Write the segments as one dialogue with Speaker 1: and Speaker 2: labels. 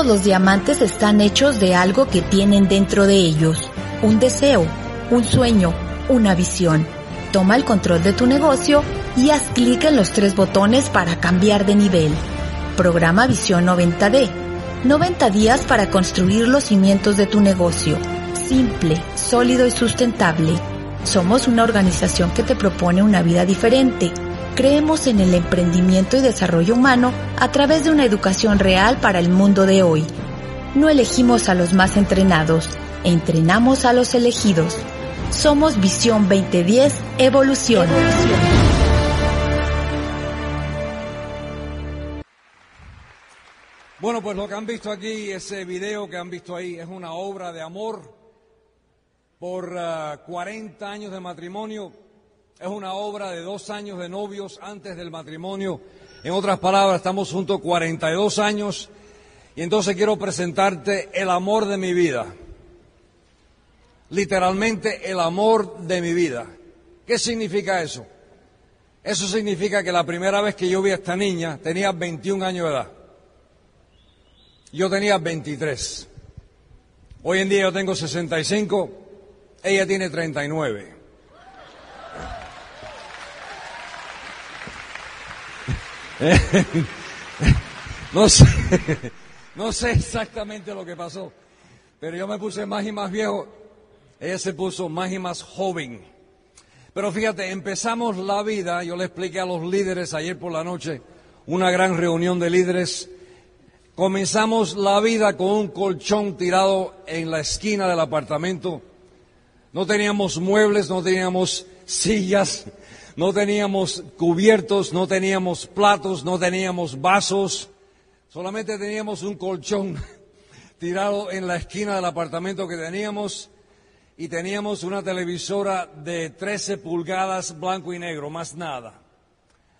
Speaker 1: Todos los diamantes están hechos de algo que tienen dentro de ellos. Un deseo, un sueño, una visión. Toma el control de tu negocio y haz clic en los tres botones para cambiar de nivel. Programa Visión 90D. 90 días para construir los cimientos de tu negocio. Simple, sólido y sustentable. Somos una organización que te propone una vida diferente. Creemos en el emprendimiento y desarrollo humano a través de una educación real para el mundo de hoy. No elegimos a los más entrenados, entrenamos a los elegidos. Somos Visión 2010 Evolución.
Speaker 2: Bueno, pues lo que han visto aquí, ese video que han visto ahí, es una obra de amor por uh, 40 años de matrimonio. Es una obra de dos años de novios antes del matrimonio. En otras palabras, estamos juntos 42 años. Y entonces quiero presentarte el amor de mi vida. Literalmente el amor de mi vida. ¿Qué significa eso? Eso significa que la primera vez que yo vi a esta niña tenía 21 años de edad. Yo tenía 23. Hoy en día yo tengo 65, ella tiene 39. no sé, no sé exactamente lo que pasó, pero yo me puse más y más viejo, ella se puso más y más joven. Pero fíjate, empezamos la vida, yo le expliqué a los líderes ayer por la noche, una gran reunión de líderes, comenzamos la vida con un colchón tirado en la esquina del apartamento, no teníamos muebles, no teníamos sillas, no teníamos cubiertos, no teníamos platos, no teníamos vasos, solamente teníamos un colchón tirado en la esquina del apartamento que teníamos y teníamos una televisora de 13 pulgadas blanco y negro, más nada.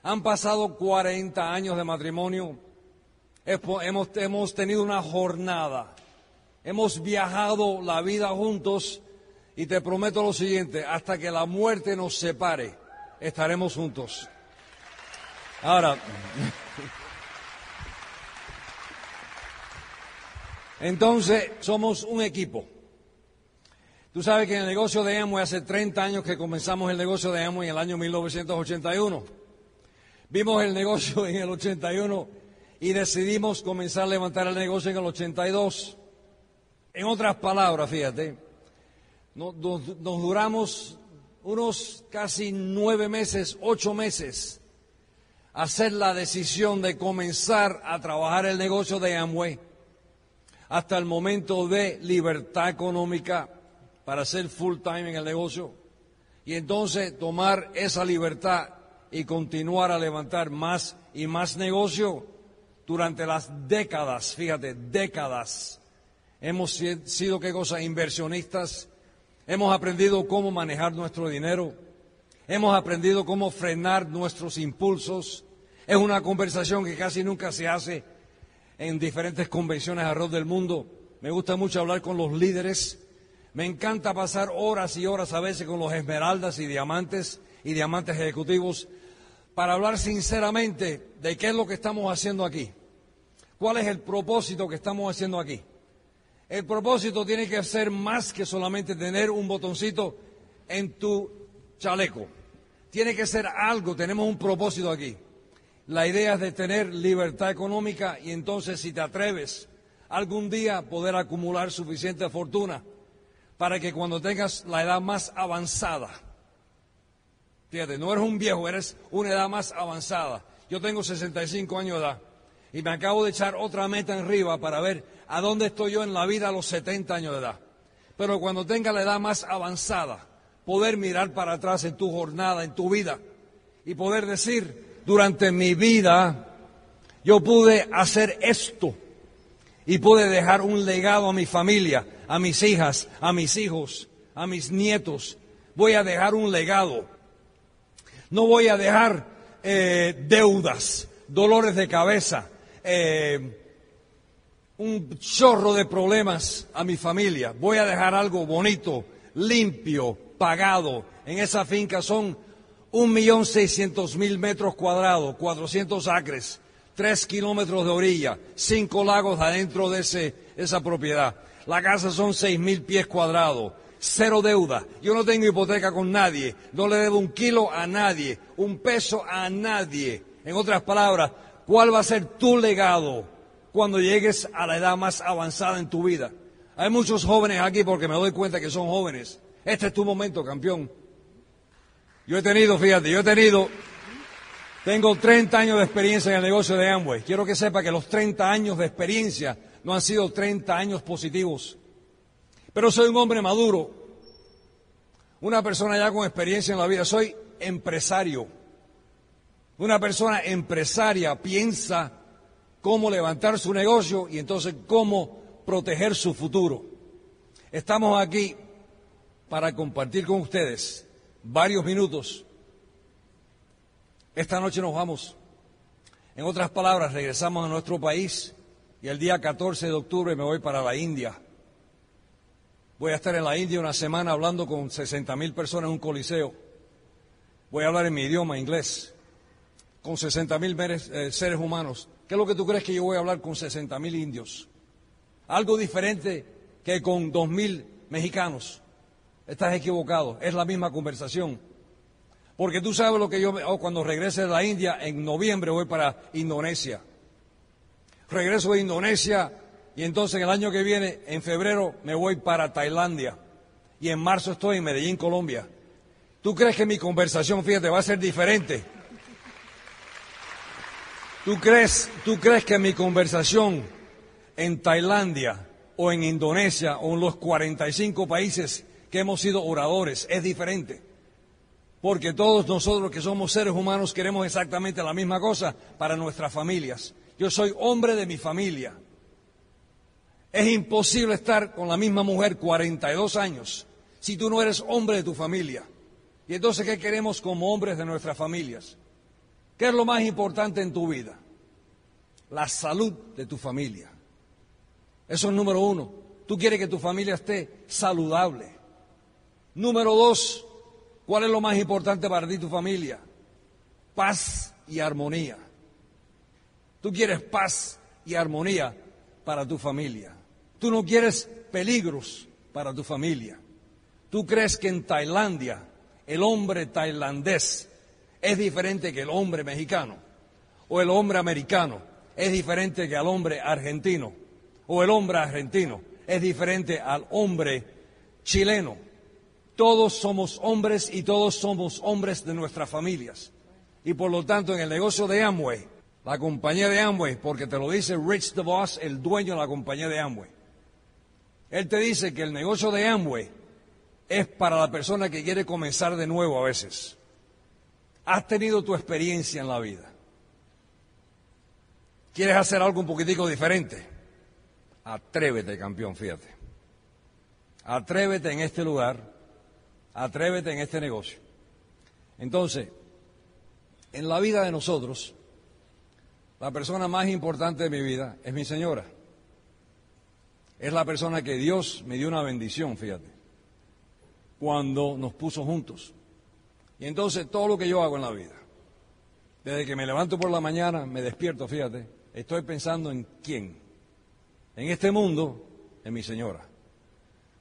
Speaker 2: Han pasado 40 años de matrimonio, hemos, hemos tenido una jornada, hemos viajado la vida juntos y te prometo lo siguiente, hasta que la muerte nos separe, estaremos juntos. Ahora, entonces somos un equipo. Tú sabes que en el negocio de Amway hace 30 años que comenzamos el negocio de Amway en el año 1981. Vimos el negocio en el 81 y decidimos comenzar a levantar el negocio en el 82. En otras palabras, fíjate, nos, nos, nos duramos unos casi nueve meses, ocho meses, hacer la decisión de comenzar a trabajar el negocio de Amway hasta el momento de libertad económica para ser full time en el negocio y entonces tomar esa libertad y continuar a levantar más y más negocio durante las décadas, fíjate, décadas. Hemos sido, ¿qué cosa? Inversionistas Hemos aprendido cómo manejar nuestro dinero. Hemos aprendido cómo frenar nuestros impulsos. Es una conversación que casi nunca se hace en diferentes convenciones alrededor del mundo. Me gusta mucho hablar con los líderes. Me encanta pasar horas y horas a veces con los esmeraldas y diamantes y diamantes ejecutivos para hablar sinceramente de qué es lo que estamos haciendo aquí. ¿Cuál es el propósito que estamos haciendo aquí? El propósito tiene que ser más que solamente tener un botoncito en tu chaleco. Tiene que ser algo, tenemos un propósito aquí. La idea es de tener libertad económica y entonces si te atreves algún día poder acumular suficiente fortuna para que cuando tengas la edad más avanzada, fíjate, no eres un viejo, eres una edad más avanzada. Yo tengo 65 años de edad y me acabo de echar otra meta en arriba para ver a dónde estoy yo en la vida a los 70 años de edad. Pero cuando tenga la edad más avanzada, poder mirar para atrás en tu jornada, en tu vida, y poder decir, durante mi vida, yo pude hacer esto y pude dejar un legado a mi familia, a mis hijas, a mis hijos, a mis nietos. Voy a dejar un legado. No voy a dejar eh, deudas, dolores de cabeza, eh, un chorro de problemas a mi familia. Voy a dejar algo bonito, limpio, pagado. En esa finca son un millón seiscientos mil metros cuadrados, cuatrocientos acres, tres kilómetros de orilla, cinco lagos adentro de ese, esa propiedad. La casa son seis mil pies cuadrados, cero deuda. Yo no tengo hipoteca con nadie, no le debo un kilo a nadie, un peso a nadie. En otras palabras, ¿cuál va a ser tu legado cuando llegues a la edad más avanzada en tu vida? Hay muchos jóvenes aquí porque me doy cuenta que son jóvenes. Este es tu momento, campeón. Yo he tenido, fíjate, yo he tenido, tengo 30 años de experiencia en el negocio de Amway. Quiero que sepa que los 30 años de experiencia no han sido 30 años positivos. Pero soy un hombre maduro, una persona ya con experiencia en la vida, soy empresario. Una persona empresaria piensa cómo levantar su negocio y entonces cómo proteger su futuro. Estamos aquí para compartir con ustedes varios minutos. Esta noche nos vamos. En otras palabras, regresamos a nuestro país y el día 14 de octubre me voy para la India. Voy a estar en la India una semana hablando con 60 mil personas en un coliseo. Voy a hablar en mi idioma, inglés, con 60 mil eh, seres humanos. ¿Qué es lo que tú crees que yo voy a hablar con 60 mil indios? Algo diferente que con 2 mil mexicanos. Estás equivocado, es la misma conversación. Porque tú sabes lo que yo, oh, cuando regrese de la India, en noviembre voy para Indonesia. Regreso de Indonesia y entonces el año que viene, en febrero, me voy para Tailandia. Y en marzo estoy en Medellín, Colombia. ¿Tú crees que mi conversación, fíjate, va a ser diferente? ¿Tú crees, ¿Tú crees que mi conversación en Tailandia o en Indonesia o en los 45 países que hemos sido oradores es diferente. Porque todos nosotros que somos seres humanos queremos exactamente la misma cosa para nuestras familias. Yo soy hombre de mi familia. Es imposible estar con la misma mujer 42 años si tú no eres hombre de tu familia. Y entonces, ¿qué queremos como hombres de nuestras familias? ¿Qué es lo más importante en tu vida? La salud de tu familia. Eso es número uno. Tú quieres que tu familia esté saludable. Número dos, ¿cuál es lo más importante para ti tu familia? Paz y armonía. Tú quieres paz y armonía para tu familia. Tú no quieres peligros para tu familia. Tú crees que en Tailandia el hombre tailandés es diferente que el hombre mexicano o el hombre americano es diferente que al hombre argentino o el hombre argentino es diferente al hombre chileno todos somos hombres y todos somos hombres de nuestras familias. Y por lo tanto, en el negocio de Amway, la compañía de Amway, porque te lo dice Rich DeVos, el dueño de la compañía de Amway, él te dice que el negocio de Amway es para la persona que quiere comenzar de nuevo a veces. Has tenido tu experiencia en la vida. ¿Quieres hacer algo un poquitico diferente? Atrévete, campeón, fíjate. Atrévete en este lugar Atrévete en este negocio. Entonces, en la vida de nosotros, la persona más importante de mi vida es mi señora. Es la persona que Dios me dio una bendición, fíjate, cuando nos puso juntos. Y entonces todo lo que yo hago en la vida, desde que me levanto por la mañana, me despierto, fíjate, estoy pensando en quién. En este mundo, en mi señora,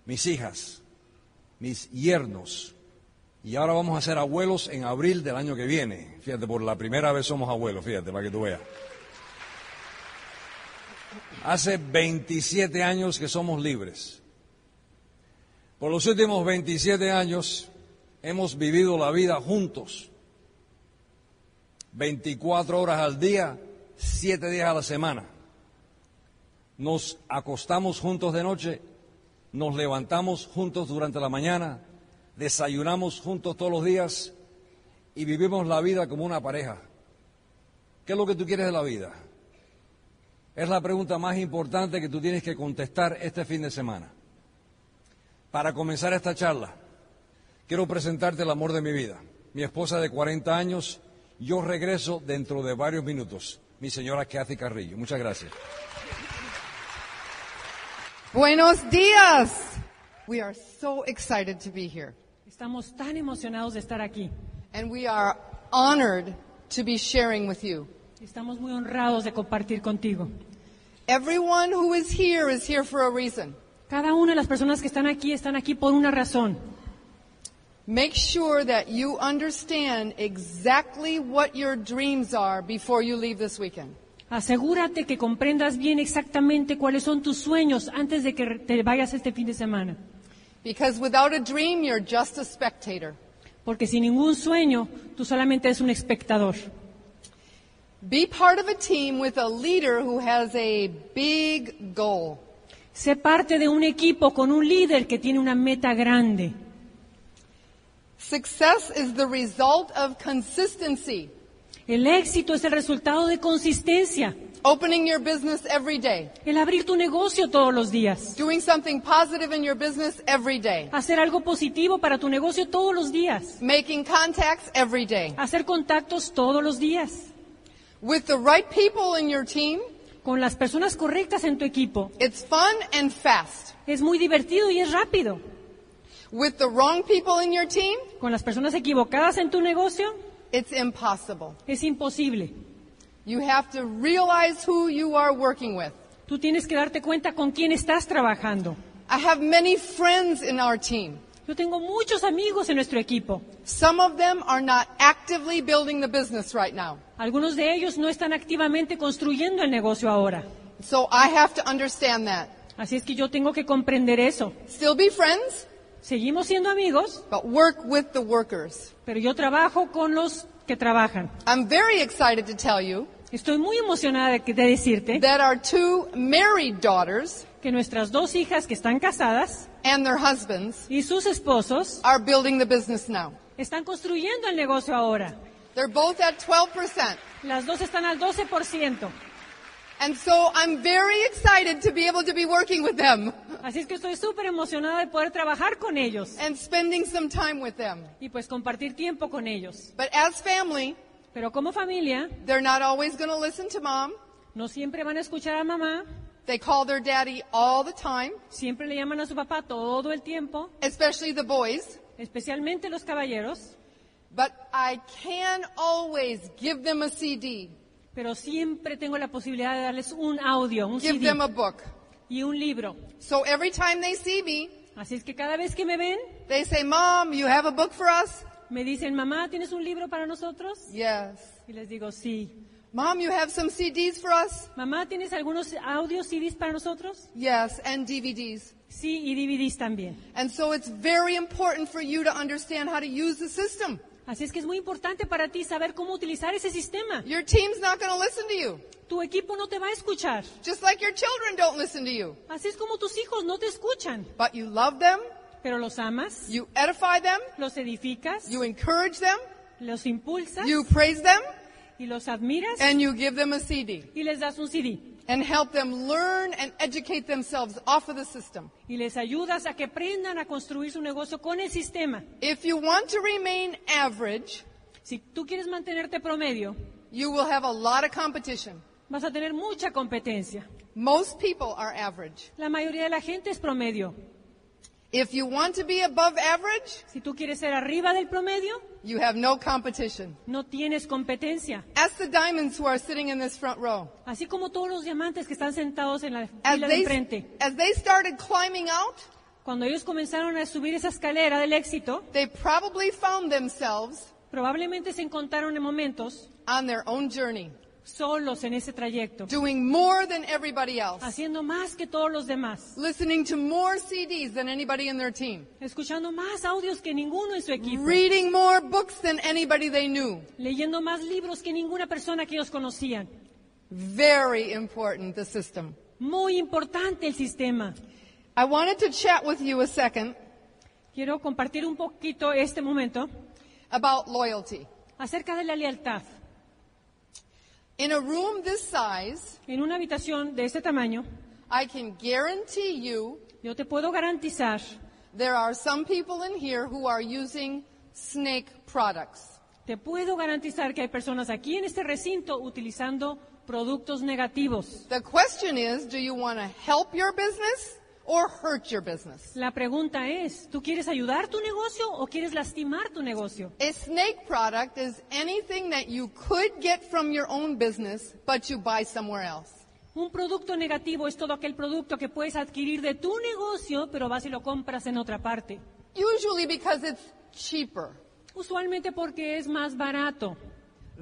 Speaker 2: mis hijas, mis yernos. Y ahora vamos a ser abuelos en abril del año que viene. Fíjate, por la primera vez somos abuelos, fíjate, para que tú veas. Hace 27 años que somos libres. Por los últimos 27 años hemos vivido la vida juntos. 24 horas al día, 7 días a la semana. Nos acostamos juntos de noche nos levantamos juntos durante la mañana, desayunamos juntos todos los días y vivimos la vida como una pareja. ¿Qué es lo que tú quieres de la vida? Es la pregunta más importante que tú tienes que contestar este fin de semana. Para comenzar esta charla, quiero presentarte el amor de mi vida. Mi esposa de 40 años, yo regreso dentro de varios minutos. Mi señora Kathy Carrillo. Muchas gracias.
Speaker 3: Buenos días. We are so excited to be here.
Speaker 4: Estamos tan emocionados de estar aquí.
Speaker 3: And we are honored to be sharing with you.
Speaker 4: Estamos muy honrados de compartir contigo.
Speaker 3: Everyone who is here is here for a reason.
Speaker 4: Cada una de las personas que están aquí están aquí por una razón.
Speaker 3: Make sure that you understand exactly what your dreams are before you leave this weekend.
Speaker 4: Asegúrate que comprendas bien exactamente cuáles son tus sueños antes de que te vayas este fin de semana.
Speaker 3: Because without a dream, you're just a spectator.
Speaker 4: Porque sin ningún sueño, tú solamente eres un espectador.
Speaker 3: Be part of a team with a leader who has a big goal.
Speaker 4: Sé parte de un equipo con un líder que tiene una meta grande.
Speaker 3: Success is the result of consistency.
Speaker 4: El éxito es el resultado de consistencia.
Speaker 3: Opening your business every day.
Speaker 4: El abrir tu negocio todos los días.
Speaker 3: Doing something positive in your business every day.
Speaker 4: Hacer algo positivo para tu negocio todos los días.
Speaker 3: Making contacts every day.
Speaker 4: Hacer contactos todos los días.
Speaker 3: With the right people in your team,
Speaker 4: Con las personas correctas en tu equipo.
Speaker 3: it's fun and fast.
Speaker 4: Es muy divertido y es rápido.
Speaker 3: With the wrong people in your team,
Speaker 4: Con las personas equivocadas en tu negocio
Speaker 3: it's impossible.
Speaker 4: es imposible.
Speaker 3: You have to realize who you are working with.
Speaker 4: Tú tienes que darte cuenta con quién estás trabajando.
Speaker 3: I have many friends in our team.
Speaker 4: Yo tengo muchos amigos en nuestro equipo.
Speaker 3: Some of them are not actively building the business right now.
Speaker 4: Algunos de ellos no están activamente construyendo el negocio ahora.
Speaker 3: So I have to understand that.
Speaker 4: Así es que yo tengo que comprender eso.
Speaker 3: Still be friends,
Speaker 4: Seguimos siendo amigos,
Speaker 3: but work with the workers.
Speaker 4: pero yo trabajo con los que trabajan.
Speaker 3: I'm very excited to tell you
Speaker 4: Estoy muy emocionada de, decirte
Speaker 3: that our two married daughters
Speaker 4: que nuestras dos hijas que están casadas
Speaker 3: and their husbands
Speaker 4: y sus esposos
Speaker 3: are building the business now.
Speaker 4: están construyendo el negocio ahora.
Speaker 3: They're both at 12%.
Speaker 4: Las dos están al 12%.
Speaker 3: And so I'm very excited to be able to be working with them
Speaker 4: Así es que estoy súper emocionada de poder trabajar con ellos
Speaker 3: and spending some time with them.
Speaker 4: y pues compartir tiempo con ellos.
Speaker 3: But as family,
Speaker 4: Pero como familia,
Speaker 3: they're not always going to listen to mom.
Speaker 4: no siempre van a escuchar a mamá,
Speaker 3: They call their daddy all the time,
Speaker 4: siempre le llaman a su papá todo el tiempo,
Speaker 3: especially the boys.
Speaker 4: especialmente los caballeros,
Speaker 3: But I can always give them a CD,
Speaker 4: pero siempre tengo la posibilidad de darles un audio, un
Speaker 3: give
Speaker 4: CD
Speaker 3: them a book.
Speaker 4: y un libro.
Speaker 3: So every time they see me,
Speaker 4: Así es que cada vez que me ven,
Speaker 3: they say, Mom, you have a book for us?
Speaker 4: me dicen, mamá, ¿tienes un libro para nosotros?
Speaker 3: Yes.
Speaker 4: Y les digo, sí.
Speaker 3: Mom, you have some CDs for us?
Speaker 4: Mamá, ¿tienes algunos audios CDs para nosotros?
Speaker 3: Yes, and DVDs.
Speaker 4: Sí, y DVDs también.
Speaker 3: And so it's very important for you to understand how to use the system.
Speaker 4: Así es que es muy importante para ti saber cómo utilizar ese sistema.
Speaker 3: Your team's not going to listen to you,
Speaker 4: Tu equipo no te va a escuchar.
Speaker 3: just like your children don't listen to you.
Speaker 4: Así es como tus hijos no te escuchan.
Speaker 3: But you love them,
Speaker 4: Pero los amas,
Speaker 3: you edify them,
Speaker 4: los edificas,
Speaker 3: you encourage them,
Speaker 4: los impulsas
Speaker 3: you praise them,
Speaker 4: y los admiras
Speaker 3: and you give them a CD
Speaker 4: y les das un CD.
Speaker 3: And help them learn and educate themselves off of the system.
Speaker 4: Y les ayudas a que aprendan a construir su negocio con el sistema.
Speaker 3: If you want to remain average,
Speaker 4: Si tú quieres mantenerte promedio,
Speaker 3: you will have a lot of competition.
Speaker 4: vas a tener mucha competencia.
Speaker 3: Most people are average.
Speaker 4: La mayoría de la gente es promedio.
Speaker 3: If you want to be above average,
Speaker 4: Si tú quieres ser arriba del promedio,
Speaker 3: you have no competition.
Speaker 4: no tienes competencia.
Speaker 3: Ask the diamonds who are sitting in this front row.
Speaker 4: Así como todos los diamantes que están sentados en la fila de
Speaker 3: they,
Speaker 4: enfrente.
Speaker 3: as they started climbing out,
Speaker 4: Cuando ellos comenzaron a subir esa escalera del éxito,
Speaker 3: they probably found themselves
Speaker 4: probablemente se encontraron en momentos
Speaker 3: on their own journey,
Speaker 4: solos en ese trayecto,
Speaker 3: doing more than everybody else,
Speaker 4: haciendo más que todos los demás,
Speaker 3: listening to more CDs than anybody in their team,
Speaker 4: escuchando más audios que ninguno en su equipo,
Speaker 3: reading more books than anybody they knew.
Speaker 4: leyendo más libros que ninguna persona que ellos conocían.
Speaker 3: Very important, the system.
Speaker 4: Muy importante el sistema.
Speaker 3: I wanted to chat with you a second
Speaker 4: Quiero compartir un poquito este momento
Speaker 3: about loyalty.
Speaker 4: acerca de la lealtad.
Speaker 3: In a room this size,
Speaker 4: En una habitación de este tamaño,
Speaker 3: I can guarantee you
Speaker 4: yo te puedo garantizar,
Speaker 3: there are some people in here who are using snake products.
Speaker 4: te puedo garantizar que hay personas aquí en este recinto utilizando productos negativos.
Speaker 3: The question is, do you want to help your business or hurt your business?
Speaker 4: La pregunta es, ¿tú quieres ayudar tu negocio o quieres lastimar tu negocio?
Speaker 3: A snake product is anything that you could get from your own business, but you buy somewhere else.
Speaker 4: Un producto negativo es todo aquel producto que puedes adquirir de tu negocio, pero vas y lo compras en otra parte.
Speaker 3: Usually because it's cheaper.
Speaker 4: Usualmente porque es más barato.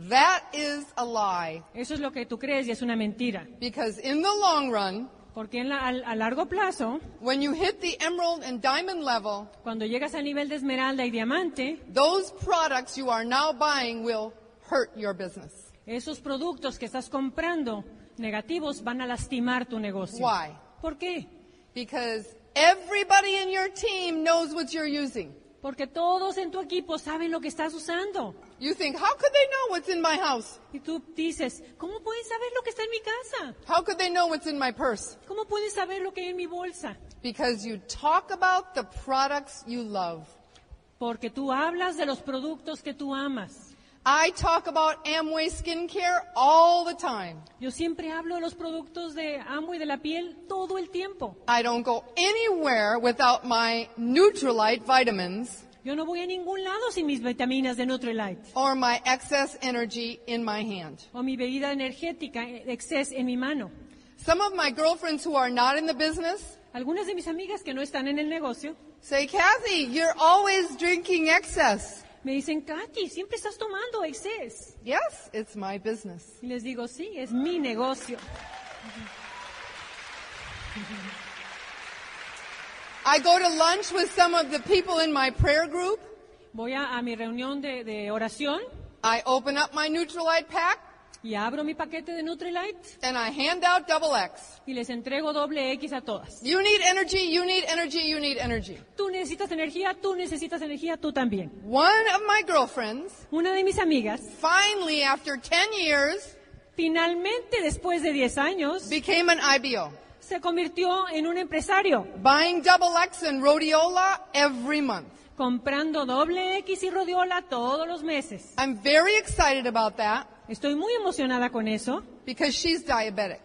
Speaker 3: That is a lie.
Speaker 4: Eso es lo que tú crees y es una mentira.
Speaker 3: Because in the long run,
Speaker 4: Porque en la- al- a largo plazo,
Speaker 3: when you hit the emerald and diamond level,
Speaker 4: cuando llegas al nivel de esmeralda y diamante,
Speaker 3: those products you are now buying will hurt your business.
Speaker 4: esos productos que estás comprando negativos van a lastimar tu negocio.
Speaker 3: Why?
Speaker 4: ¿Por qué?
Speaker 3: Because everybody in your team knows what you're using.
Speaker 4: Porque todos en tu equipo saben lo que estás usando.
Speaker 3: You think, how could they know what's in my house?
Speaker 4: Y tú dices, ¿cómo pueden saber lo que está en mi casa?
Speaker 3: How could they know what's in my purse?
Speaker 4: ¿Cómo pueden saber lo que hay en mi bolsa?
Speaker 3: Because you talk about the products you love.
Speaker 4: Porque tú hablas de los productos que tú amas.
Speaker 3: I talk about Amway skincare all the time.
Speaker 4: Yo siempre hablo de los productos de amo y de la piel todo el tiempo.
Speaker 3: I don't go anywhere without my Neutralite vitamins
Speaker 4: Yo no voy a ningún lado sin mis vitaminas de Nutrilite
Speaker 3: or my excess energy in my hand.
Speaker 4: o mi bebida energética eh, Excess en mi mano.
Speaker 3: Some of my girlfriends who are not in the business
Speaker 4: Algunas de mis amigas que no están en el negocio
Speaker 3: say, Kathy, you're always drinking excess.
Speaker 4: Me dicen, Katy, siempre estás tomando.
Speaker 3: Yes, it's my business.
Speaker 4: Y les digo, sí, es mi negocio.
Speaker 3: I go to lunch with some of the people in my prayer group.
Speaker 4: Voy a, a mi reunión de, de oración
Speaker 3: I open up my Neutralite pack
Speaker 4: y abro mi paquete de Nutrilite
Speaker 3: and I hand out double X.
Speaker 4: y les entrego doble X a todas.
Speaker 3: You need energy, you need energy, you need energy.
Speaker 4: Tú necesitas energía, tú necesitas energía, tú también.
Speaker 3: One of my girlfriends,
Speaker 4: Una de mis amigas,
Speaker 3: finally, after 10 years,
Speaker 4: finalmente después de 10 años,
Speaker 3: became an IBO,
Speaker 4: se convirtió en un empresario,
Speaker 3: buying double X and rhodiola every month.
Speaker 4: comprando doble X y rodiola todos los meses.
Speaker 3: I'm very excited about that
Speaker 4: Estoy muy emocionada con eso
Speaker 3: because she's diabetic.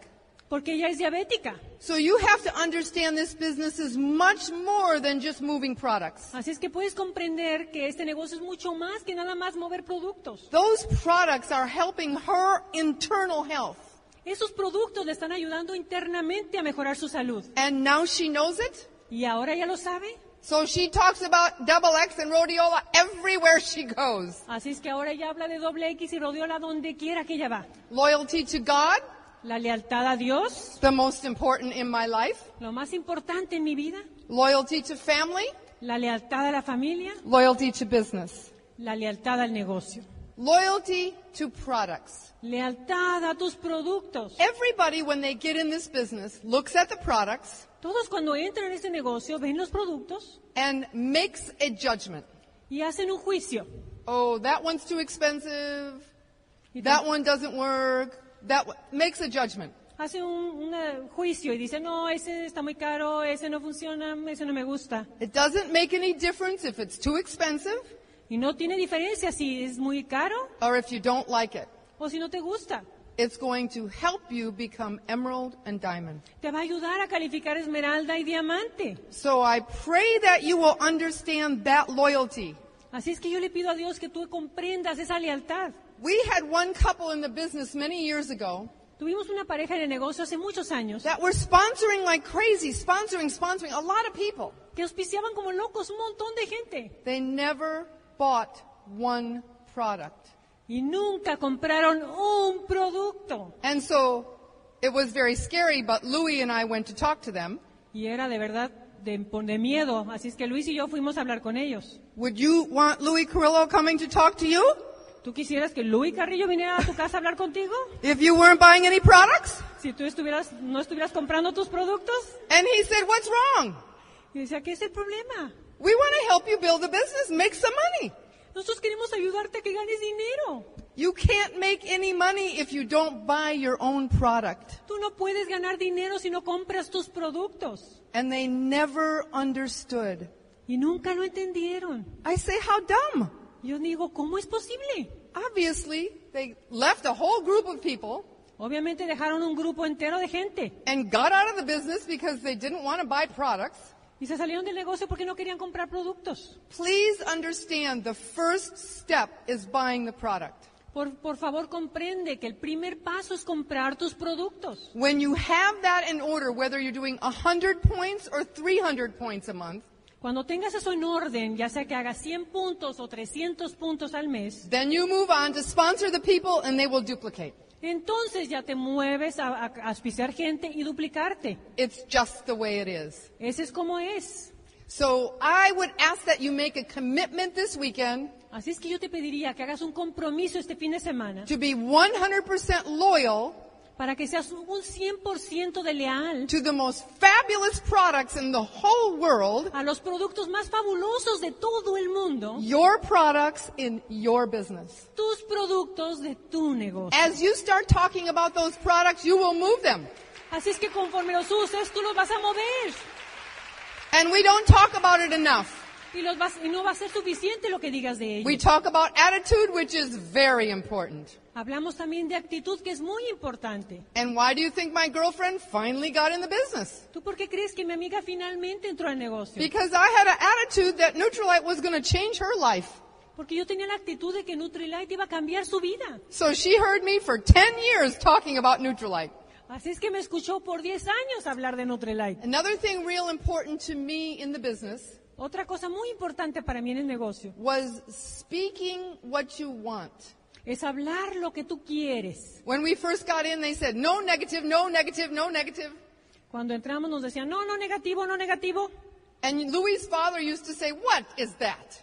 Speaker 4: porque ella es diabética.
Speaker 3: So you have to understand this business is much more than just moving products.
Speaker 4: Así es que puedes comprender que este negocio es mucho más que nada más mover productos.
Speaker 3: Those products are helping her internal health.
Speaker 4: Esos productos le están ayudando internamente a mejorar su salud.
Speaker 3: And now she knows it.
Speaker 4: Y ahora ya lo sabe.
Speaker 3: So she talks about double X and rhodiola everywhere she goes.
Speaker 4: Así es que ahora ella habla de doble X y rodiola donde quiera que ella va.
Speaker 3: Loyalty to God,
Speaker 4: La lealtad a Dios,
Speaker 3: the most important in my life.
Speaker 4: lo más importante en mi vida.
Speaker 3: Loyalty to family,
Speaker 4: La lealtad a la familia,
Speaker 3: loyalty to business.
Speaker 4: la lealtad al negocio.
Speaker 3: Loyalty to products.
Speaker 4: Lealtad a tus productos.
Speaker 3: Everybody, when they get in this business, looks at the products
Speaker 4: Todos cuando entran en este negocio ven los productos
Speaker 3: and makes a judgment.
Speaker 4: y hacen un juicio.
Speaker 3: Oh, that one's too expensive. That one doesn't work. That makes a judgment.
Speaker 4: hace un, un, juicio y dice, no, ese está muy caro, ese no funciona, ese no me gusta.
Speaker 3: It doesn't make any difference if it's too expensive
Speaker 4: Y no tiene diferencia si es muy caro
Speaker 3: or if you don't like it.
Speaker 4: o si no te gusta.
Speaker 3: It's going to help you become emerald and diamond.
Speaker 4: Te va a ayudar a calificar esmeralda y diamante.
Speaker 3: So I pray that you will understand that loyalty.
Speaker 4: Así es que yo le pido a Dios que tú comprendas esa lealtad.
Speaker 3: We had one couple in the business many years ago
Speaker 4: Tuvimos una pareja en el negocio hace muchos años
Speaker 3: that were sponsoring like crazy, sponsoring, sponsoring a lot of people.
Speaker 4: que auspiciaban como locos un montón de gente
Speaker 3: They never bought one product.
Speaker 4: Y nunca compraron un producto.
Speaker 3: And so it was very scary, but Louis and I went to talk to them.
Speaker 4: Y era de verdad de, de miedo. Así es que Luis y yo fuimos a hablar con ellos.
Speaker 3: Would you want Louis Carrillo coming to talk to you
Speaker 4: ¿Tú quisieras que Luis Carrillo viniera a tu casa a hablar contigo?
Speaker 3: if you weren't buying any products?
Speaker 4: Si tú estuvieras, no estuvieras comprando tus productos.
Speaker 3: And he said, What's wrong?
Speaker 4: Y decía, ¿qué es el problema?
Speaker 3: We want to help you build a business, make some money.
Speaker 4: Nosotros queremos ayudarte a que ganes dinero.
Speaker 3: You can't make any money if you don't buy your own product.
Speaker 4: Tú no puedes ganar dinero si no compras tus productos.
Speaker 3: And they never understood.
Speaker 4: Y nunca lo entendieron.
Speaker 3: I say, How dumb?
Speaker 4: Yo digo, ¿cómo es posible?
Speaker 3: Obviously, they left a whole group of people
Speaker 4: Obviamente dejaron un grupo entero de gente
Speaker 3: and got out of the business because they didn't want to buy products.
Speaker 4: Y se salieron del negocio porque no querían comprar productos.
Speaker 3: Please understand the first step is buying the product.
Speaker 4: Por, por favor, comprende que el primer paso es comprar tus productos.
Speaker 3: When you have that in order, whether you're doing 100 points or 300 points a month,
Speaker 4: Cuando tengas eso en orden, ya sea que hagas 100 puntos o 300 puntos al mes,
Speaker 3: then you move on to sponsor the people and they will duplicate.
Speaker 4: Entonces ya te mueves a, a- a auspiciar gente y duplicarte.
Speaker 3: It's just the way it is.
Speaker 4: Ese es como es.
Speaker 3: So I would ask that you make a commitment this weekend
Speaker 4: Así es que yo te pediría que hagas un compromiso este fin de semana
Speaker 3: to be 100% loyal
Speaker 4: para que seas un 100% de leal
Speaker 3: to the most fabulous products in the whole world,
Speaker 4: a los productos más fabulosos de todo el mundo,
Speaker 3: your products in your business.
Speaker 4: tus productos de tu negocio.
Speaker 3: As you start talking about those products, you will move them.
Speaker 4: Así es que conforme los uses, tú los vas a mover.
Speaker 3: And we don't talk about it enough.
Speaker 4: Y, los vas- y no va a ser suficiente lo que digas de
Speaker 3: We
Speaker 4: ellos.
Speaker 3: talk about attitude, which is very important.
Speaker 4: Hablamos también de actitud, que es muy importante.
Speaker 3: And why do you think my girlfriend finally got in the business?
Speaker 4: ¿Tú por qué crees que mi amiga finalmente entró al negocio?
Speaker 3: Because I had an attitude that Nutrilite was going to change her life.
Speaker 4: Porque yo tenía la actitud de que Nutrilite iba a cambiar su vida.
Speaker 3: So she heard me for 10 years talking about Nutrilite.
Speaker 4: Así es que me escuchó por 10 años hablar de Nutrilite.
Speaker 3: Another thing real important to me in the business
Speaker 4: Otra cosa muy importante para mí en el negocio
Speaker 3: was speaking what you want.
Speaker 4: Es hablar lo que tú quieres.
Speaker 3: When we first got in, they said, no negative, no negative, no negative.
Speaker 4: Cuando entramos nos decían, no, no negativo, no negativo.
Speaker 3: And Louis' father used to say, what is that?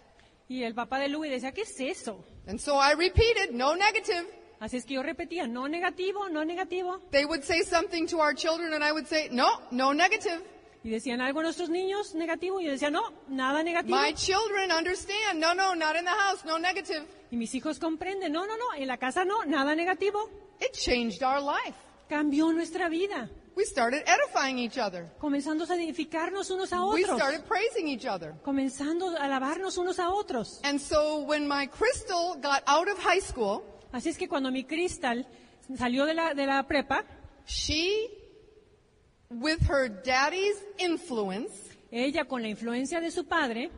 Speaker 4: Y el papá de Louis decía, ¿qué es eso?
Speaker 3: And so I repeated, no negative.
Speaker 4: Así es que yo repetía, no negativo, no negativo.
Speaker 3: They would say something to our children and I would say, no, no negative.
Speaker 4: Y decían algo a nuestros niños negativo y yo decía, no, nada negativo.
Speaker 3: My children understand, no, no, not in the house, no negative.
Speaker 4: Y mis hijos comprenden, no, no, no, en la casa no, nada negativo.
Speaker 3: It changed our life.
Speaker 4: Cambió nuestra vida.
Speaker 3: We started edifying each other.
Speaker 4: Comenzando a edificarnos unos a
Speaker 3: We
Speaker 4: otros.
Speaker 3: started praising each other.
Speaker 4: Comenzando a alabarnos unos a otros.
Speaker 3: And so when my Crystal got out of high school,
Speaker 4: Así es que cuando mi Cristal salió de la, de la prepa,
Speaker 3: she, with her daddy's influence,
Speaker 4: ella con la influencia de su padre,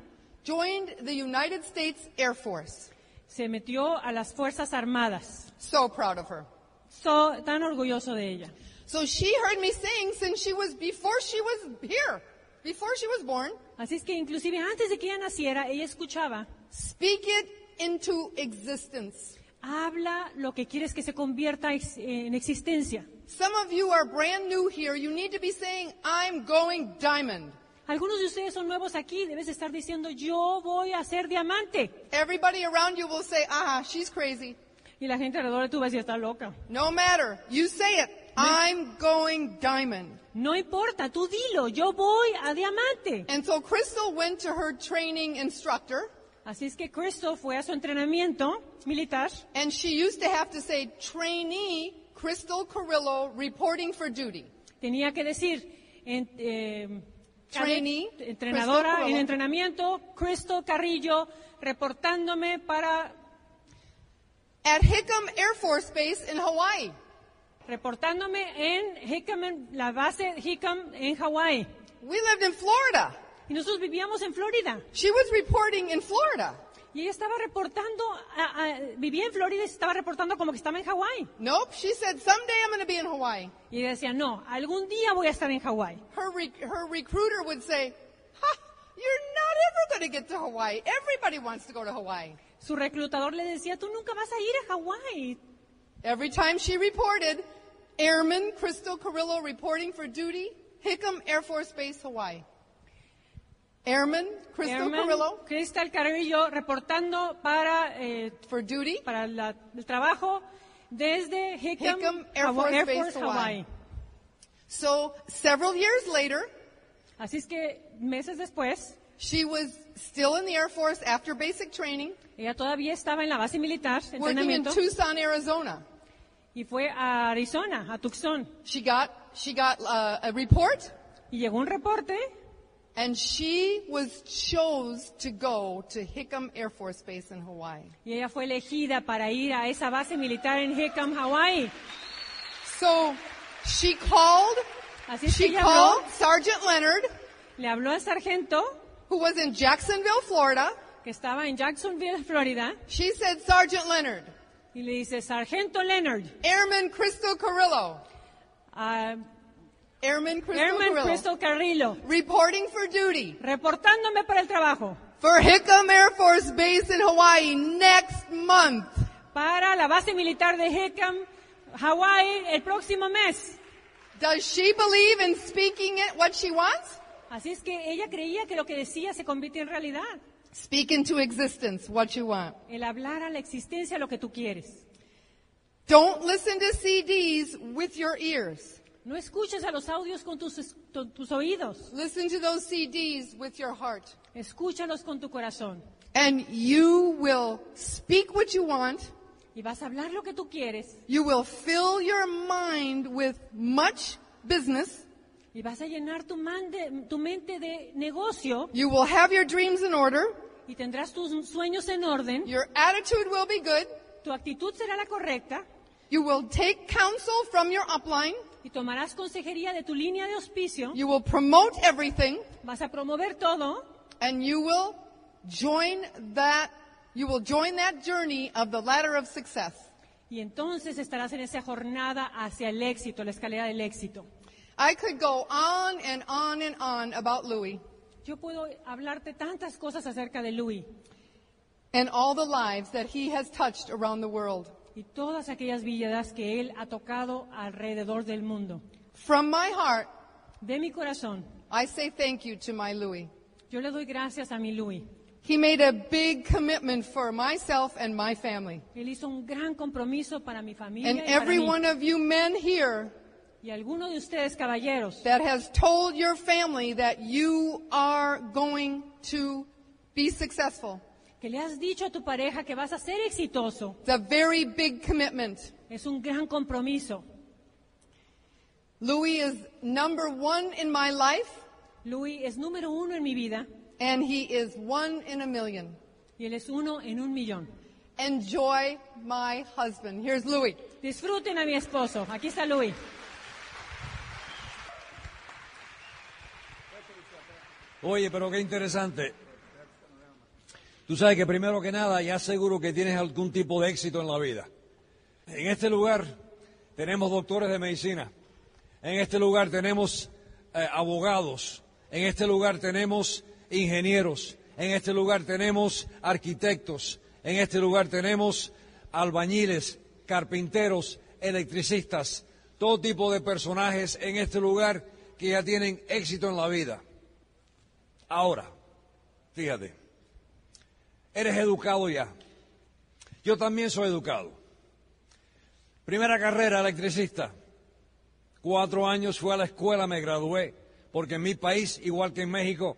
Speaker 3: joined the United States Air Force.
Speaker 4: Se metió a las Fuerzas Armadas.
Speaker 3: So proud of her.
Speaker 4: So, tan orgulloso de ella.
Speaker 3: So she heard me sing since she was, before she was here, before she was born,
Speaker 4: Así es que inclusive antes de que ella naciera, ella escuchaba,
Speaker 3: speak it into existence.
Speaker 4: habla lo que quieres que se convierta ex- en existencia.
Speaker 3: Some of you are brand new here. You need to be saying, I'm going diamond.
Speaker 4: Algunos de ustedes son nuevos aquí, debes estar diciendo, yo voy a ser diamante.
Speaker 3: Everybody around you will say, ah, she's crazy.
Speaker 4: Y la gente alrededor de tú va a decir, está loca.
Speaker 3: No matter. You say it. I'm going diamond.
Speaker 4: No importa, tú dilo, yo voy a diamante.
Speaker 3: And so Crystal went to her training instructor
Speaker 4: Así es que Crystal fue a su entrenamiento militar
Speaker 3: and she used to have to say, trainee Crystal Carrillo reporting for duty.
Speaker 4: tenía que decir, en- eh,
Speaker 3: Trainee,
Speaker 4: entrenadora en entrenamiento, Crystal Carrillo, reportándome para,
Speaker 3: At Hickam Air Force Base in Hawaii.
Speaker 4: reportándome en Hickam, en la base Hickam en Hawái.
Speaker 3: We lived in Florida.
Speaker 4: Y nosotros vivíamos en Florida.
Speaker 3: She was reporting in Florida.
Speaker 4: Y ella estaba reportando, a- a- vivía en Florida y estaba reportando como que estaba en Hawái.
Speaker 3: Nope, she said, someday I'm going to be in Hawaii.
Speaker 4: Y ella decía, no, algún día voy a estar en Hawái.
Speaker 3: Her, re- her recruiter would say, ha, you're not ever going to get to Hawaii. Everybody wants to go to Hawaii.
Speaker 4: Su reclutador le decía, tú nunca vas a ir a Hawái.
Speaker 3: Every time she reported, Airman Crystal Carrillo reporting for duty, Hickam Air Force Base, Hawaii. Airman Crystal
Speaker 4: Airman
Speaker 3: Carrillo
Speaker 4: Crystal Carrillo reportando para, eh,
Speaker 3: for duty,
Speaker 4: para la- el trabajo desde Hickam,
Speaker 3: Hickam Air Force
Speaker 4: Air
Speaker 3: Base, Hawaii.
Speaker 4: Hawaii.
Speaker 3: So several years later,
Speaker 4: Así es que meses después,
Speaker 3: she was still in the Air Force after basic training,
Speaker 4: ella todavía estaba en la base militar,
Speaker 3: working in
Speaker 4: entrenamiento,
Speaker 3: Tucson, Arizona.
Speaker 4: y fue a Arizona, a Tucson.
Speaker 3: She got she got uh, a report,
Speaker 4: Y llegó un reporte
Speaker 3: and she was chose to go to Hickam Air Force Base in Hawaii.
Speaker 4: y ella fue elegida para ir a esa base militar en Hickam, Hawái.
Speaker 3: So she called,
Speaker 4: Así es que
Speaker 3: she
Speaker 4: ella habló,
Speaker 3: called Sergeant Leonard,
Speaker 4: le habló al sargento
Speaker 3: who was in Jacksonville, Florida.
Speaker 4: que estaba en Jacksonville, Florida,
Speaker 3: She said, Sergeant Leonard,
Speaker 4: y le dice, Sargento Leonard,
Speaker 3: Airman Crystal Carrillo,
Speaker 4: ah,
Speaker 3: Airman Crystal
Speaker 4: Airman
Speaker 3: Carrillo,
Speaker 4: Crystal Carrillo,
Speaker 3: reporting for duty
Speaker 4: reportándome para el trabajo,
Speaker 3: for Hickam Air Force Base in Hawaii next month.
Speaker 4: para la base militar de Hickam, Hawaii, el próximo mes.
Speaker 3: Does she believe in speaking it what she wants?
Speaker 4: Así es que ella creía que lo que decía se convirtió en realidad.
Speaker 3: Speak into existence what you want.
Speaker 4: El hablar a la existencia lo que tú quieres.
Speaker 3: Don't listen to CDs with your ears.
Speaker 4: No escuches a los audios con tus, tus oídos.
Speaker 3: Listen to those CDs with your heart.
Speaker 4: Escúchalos con tu corazón.
Speaker 3: And you will speak what you want.
Speaker 4: Y vas a hablar lo que tú quieres.
Speaker 3: You will fill your mind with much business.
Speaker 4: Y vas a llenar tu, man de- tu mente de negocio.
Speaker 3: You will have your dreams in order.
Speaker 4: Y tendrás tus sueños en orden.
Speaker 3: Your attitude will be good.
Speaker 4: Tu actitud será la correcta.
Speaker 3: You will take counsel from your upline.
Speaker 4: Y tomarás consejería de tu línea de auspicio.
Speaker 3: You will promote everything.
Speaker 4: Vas a promover todo.
Speaker 3: And you will join that, you will join that journey of the ladder of success.
Speaker 4: Y entonces estarás en esa jornada hacia el éxito, la escalera del éxito.
Speaker 3: I could go on and on and on about Louis
Speaker 4: Yo puedo hablarte tantas cosas acerca de Louis
Speaker 3: and all the lives that he has touched around the world.
Speaker 4: Y todas aquellas vidas que él ha tocado alrededor del mundo.
Speaker 3: From my heart,
Speaker 4: De mi corazón,
Speaker 3: I say thank you to my Louis.
Speaker 4: yo le doy gracias a mi Louis.
Speaker 3: He made a big commitment for myself and my family.
Speaker 4: Él hizo un gran compromiso para mi familia
Speaker 3: And
Speaker 4: y para
Speaker 3: every one of you men here
Speaker 4: Y alguno de ustedes, caballeros,
Speaker 3: that has told your family that you are going to be successful.
Speaker 4: Que le has dicho a tu pareja que vas a ser exitoso,
Speaker 3: It's a very big commitment.
Speaker 4: es un gran compromiso.
Speaker 3: Louis is number one in my life,
Speaker 4: Louis es número uno en mi vida
Speaker 3: and he is one in a million.
Speaker 4: y él es uno en un millón.
Speaker 3: Enjoy my husband. Here's Louis.
Speaker 4: Disfruten a mi esposo. Aquí está Louis.
Speaker 2: Oye, pero qué interesante. Tú sabes que primero que nada ya seguro que tienes algún tipo de éxito en la vida. En este lugar tenemos doctores de medicina. En este lugar tenemos eh, abogados. En este lugar tenemos ingenieros. En este lugar tenemos arquitectos. En este lugar tenemos albañiles, carpinteros, electricistas, todo tipo de personajes en este lugar que ya tienen éxito en la vida. Ahora, fíjate, eres educado ya. Yo también soy educado. Primera carrera, electricista. Cuatro años fui a la escuela, me gradué, porque en mi país, igual que en México,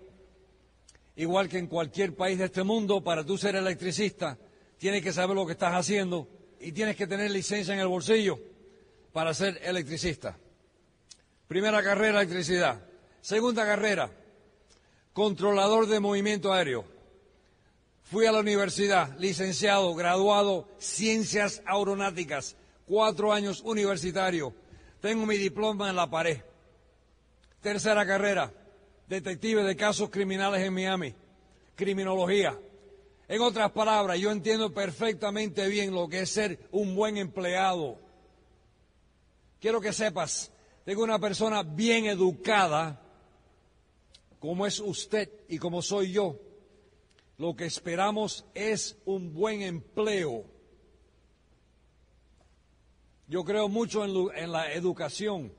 Speaker 2: igual que en cualquier país de este mundo, para tú ser electricista, tienes que saber lo que estás haciendo y tienes que tener licencia en el bolsillo para ser electricista. Primera carrera, electricidad. Segunda carrera, controlador de movimiento aéreo. Fui a la universidad, licenciado, graduado, ciencias aeronáuticas, cuatro años universitario. Tengo mi diploma en la pared. Tercera carrera, detective de casos criminales en Miami, criminología. En otras palabras, yo entiendo perfectamente bien lo que es ser un buen empleado. Quiero que sepas, tengo una persona bien educada, como es usted y como soy yo. Lo que esperamos es un buen empleo. Yo creo mucho en, la educación.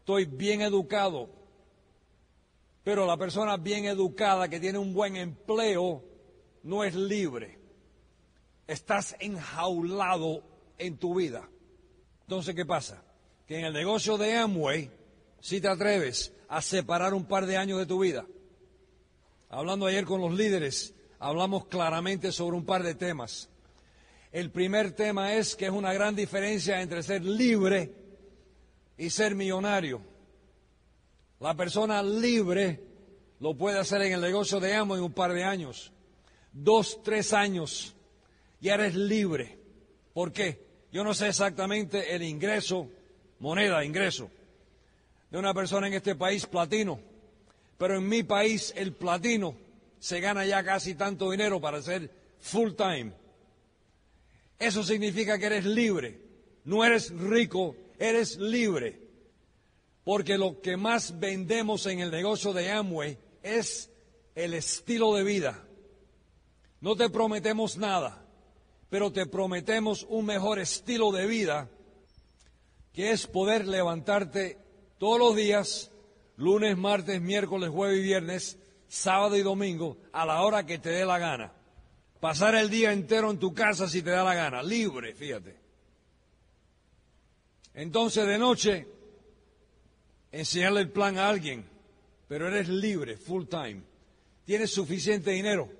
Speaker 2: Estoy bien educado. Pero la persona bien educada que tiene un buen empleo no es libre. Estás enjaulado en tu vida. Entonces, ¿qué pasa? Que en el negocio de Amway, si te atreves a separar un par de años de tu vida, hablando ayer con los líderes, hablamos claramente sobre un par de temas. El primer tema es que es una gran diferencia entre ser libre y ser millonario. La persona libre lo puede hacer en el negocio de Amway en un par de años. Dos, tres años, ya eres libre. ¿Por qué? Yo no sé exactamente el ingreso, moneda, ingreso, de una persona en este país platino, pero en mi país el platino se gana ya casi tanto dinero para ser full time. Eso significa que eres libre, no eres rico, eres libre. Porque lo que más vendemos en el negocio de Amway es el estilo de vida. No te prometemos nada, pero te prometemos un mejor estilo de vida, que es poder levantarte todos los días, lunes, martes, miércoles, jueves y viernes, sábado y domingo, a la hora que te dé la gana. Pasar el día entero en tu casa si te da la gana, libre, fíjate. Entonces de noche, enseñarle el plan a alguien, pero eres libre, full time. Tienes suficiente dinero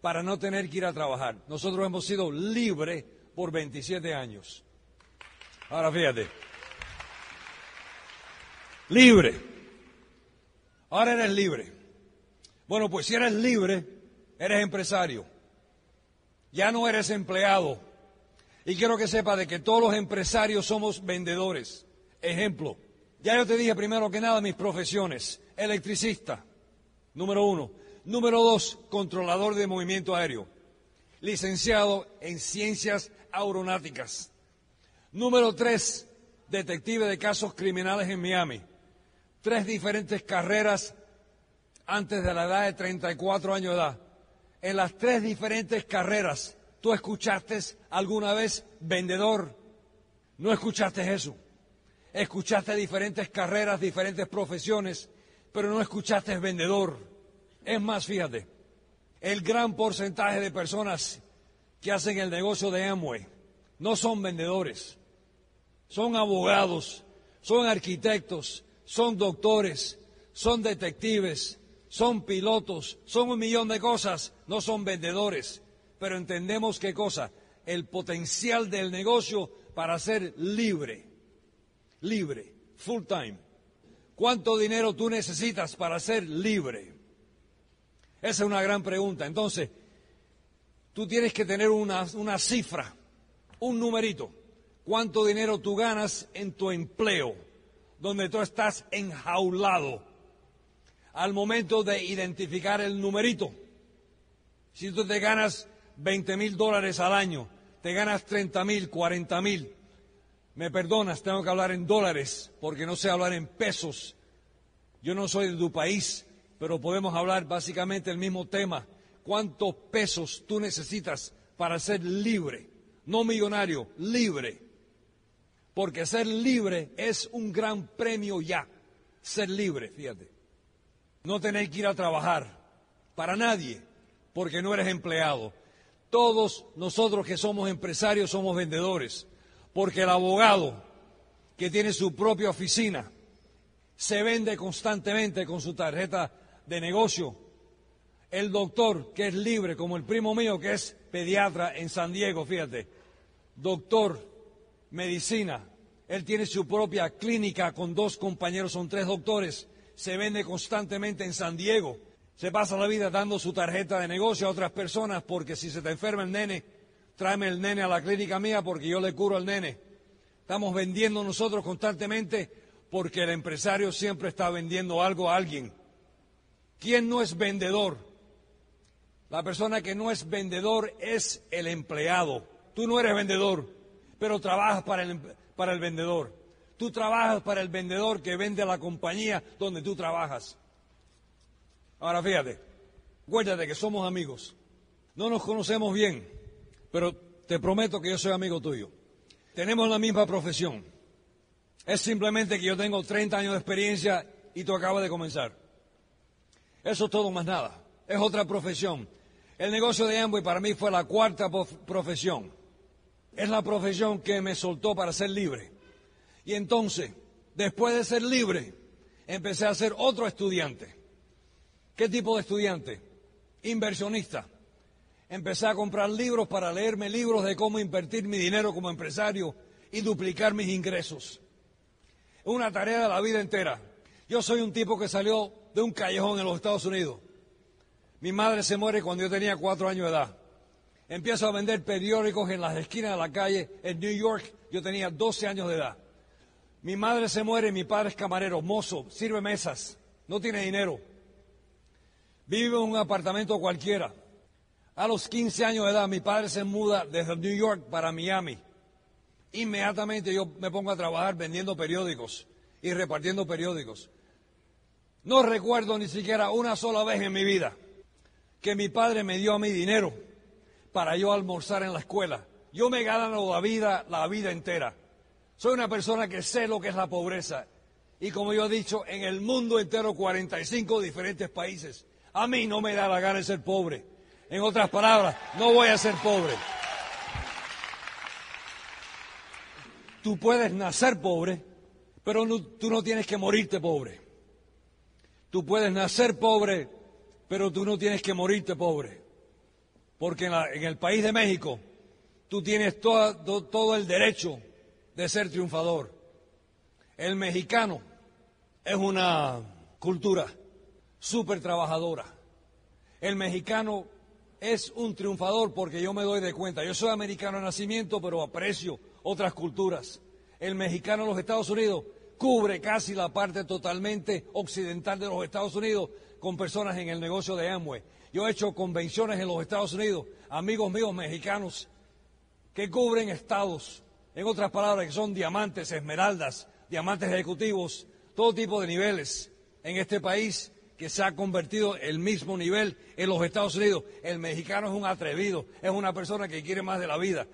Speaker 2: para no tener que ir a trabajar. Nosotros hemos sido libres por 27 años. Ahora fíjate. Libre. Ahora eres libre. Bueno, pues si eres libre, eres empresario. Ya no eres empleado. Y quiero que sepa de que todos los empresarios somos vendedores. Ejemplo, ya yo te dije primero que nada mis profesiones. Electricista, número uno. Número dos, controlador de movimiento aéreo. Licenciado en ciencias aeronáuticas. Número tres, detective de casos criminales en Miami. Tres diferentes carreras antes de la edad de 34 años de edad. En las tres diferentes carreras, ¿tú escuchaste alguna vez vendedor? No escuchaste eso. Escuchaste diferentes carreras, diferentes profesiones, pero no escuchaste vendedor. Es más, fíjate, el gran porcentaje de personas que hacen el negocio de Amway no son vendedores, son abogados, son arquitectos, son doctores, son detectives, son pilotos, son un millón de cosas, no son vendedores, pero entendemos qué cosa, el potencial del negocio para ser libre libre, full time. ¿Cuánto dinero tú necesitas para ser libre? Esa es una gran pregunta. Entonces, tú tienes que tener una, una cifra, un numerito. ¿Cuánto dinero tú ganas en tu empleo, donde tú estás enjaulado? Al momento de identificar el numerito. Si tú te ganas 20 mil dólares al año, te ganas 30 mil, 40 mil, me perdonas, tengo que hablar en dólares porque no sé hablar en pesos. Yo no soy de tu país, pero podemos hablar básicamente el mismo tema. ¿Cuántos pesos tú necesitas para ser libre? No millonario, libre. Porque ser libre es un gran premio ya. Ser libre, fíjate. No tener que ir a trabajar para nadie, porque no eres empleado. Todos nosotros que somos empresarios somos vendedores porque el abogado que tiene su propia oficina se vende constantemente con su tarjeta de negocio. El doctor que es libre, como el primo mío que es pediatra en San Diego, fíjate, doctor, medicina, él tiene su propia clínica con dos compañeros, son tres doctores, se vende constantemente en San Diego. Se pasa la vida dando su tarjeta de negocio a otras personas porque si se te enferma el nene, tráeme el nene a la clínica mía porque yo le curo al nene. Estamos vendiendo nosotros constantemente porque el empresario siempre está vendiendo algo a alguien. ¿Quién no es vendedor? La persona que no es vendedor es el empleado. Tú no eres vendedor, pero trabajas para el, para el vendedor. Tú trabajas para el vendedor que vende a la compañía donde tú trabajas. Ahora fíjate, acuérdate que somos amigos. No nos conocemos bien, pero te prometo que yo soy amigo tuyo. Tenemos la misma profesión. Es simplemente que yo tengo 30 años de experiencia y tú acabas de comenzar. Eso es todo más nada. Es otra profesión. El negocio de Amway para mí fue la cuarta profesión. Es la profesión que me soltó para ser libre. Y entonces, después de ser libre, empecé a ser otro estudiante. ¿Qué tipo de estudiante? Inversionista empecé a comprar libros para leerme libros de cómo invertir mi dinero como empresario y duplicar mis ingresos. Una tarea de la vida entera. Yo soy un tipo que salió de un callejón en los Estados Unidos. Mi madre se muere cuando yo tenía cuatro años de edad. Empiezo a vender periódicos en las esquinas de la calle en New York Yo tenía 12 años de edad. Mi madre se muere, mi padre es camarero, mozo, sirve mesas, no tiene dinero. Vive en un apartamento cualquiera. A los 15 años de edad, mi padre se muda desde New York para Miami. Inmediatamente yo me pongo a trabajar vendiendo periódicos y repartiendo periódicos. No recuerdo ni siquiera una sola vez en mi vida que mi padre me dio a mí dinero para yo almorzar en la escuela. Yo me gano la vida, la vida entera. Soy una persona que sé lo que es la pobreza. Y como yo he dicho, en el mundo entero, 45 diferentes países. A mí no me da la gana de ser pobre. En otras palabras, no voy a ser pobre. Tú puedes nacer pobre, pero tú no tienes que morirte pobre. Tú puedes nacer pobre, pero tú no tienes que morirte pobre. Porque en, el país de México tú tienes todo el derecho de ser triunfador. El mexicano es una cultura súper trabajadora. El mexicano es un triunfador porque yo me doy de cuenta. Yo soy americano de nacimiento, pero aprecio otras culturas. El mexicano en los Estados Unidos cubre casi la parte totalmente occidental de los Estados Unidos con personas en el negocio de Amway. Yo he hecho convenciones en los Estados Unidos, amigos míos mexicanos, que cubren estados, en otras palabras, que son diamantes, esmeraldas, diamantes ejecutivos, todo tipo de niveles en este país que se ha convertido el mismo nivel en los Estados Unidos. El mexicano es un atrevido, es una persona que quiere más de la vida.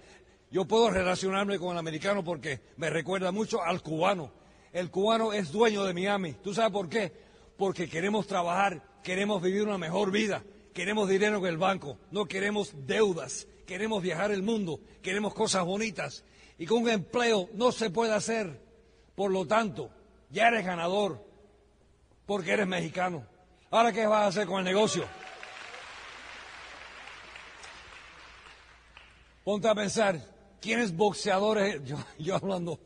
Speaker 2: Yo puedo relacionarme con el americano porque me recuerda mucho al cubano el cubano es dueño de Miami. ¿Tú sabes por qué? Porque queremos trabajar, queremos vivir una mejor vida, queremos dinero en el banco, no queremos deudas, queremos viajar el mundo, queremos cosas bonitas. Y con un empleo no se puede hacer. Por lo tanto, ya eres ganador porque eres mexicano. Ahora, ¿qué vas a hacer con el negocio? Ponte a pensar, ¿quiénes boxeadores? Yo, yo hablando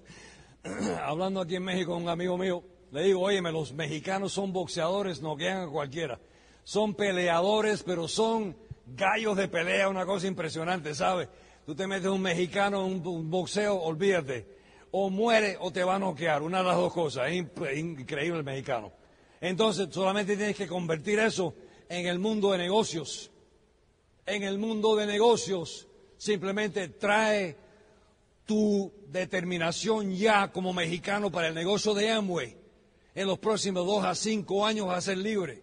Speaker 2: hablando aquí en México con un amigo mío, le digo, óyeme, los mexicanos son boxeadores, no quedan a cualquiera. Son peleadores, pero son gallos de pelea, una cosa impresionante, ¿sabes? Tú te metes un mexicano en un, boxeo, olvídate. O muere o te va a noquear, una de las dos cosas. Es increíble el mexicano. Entonces, solamente tienes que convertir eso en el mundo de negocios. En el mundo de negocios, simplemente trae tu determinación ya como mexicano para el negocio de Amway. En los próximos dos a cinco años a ser libre.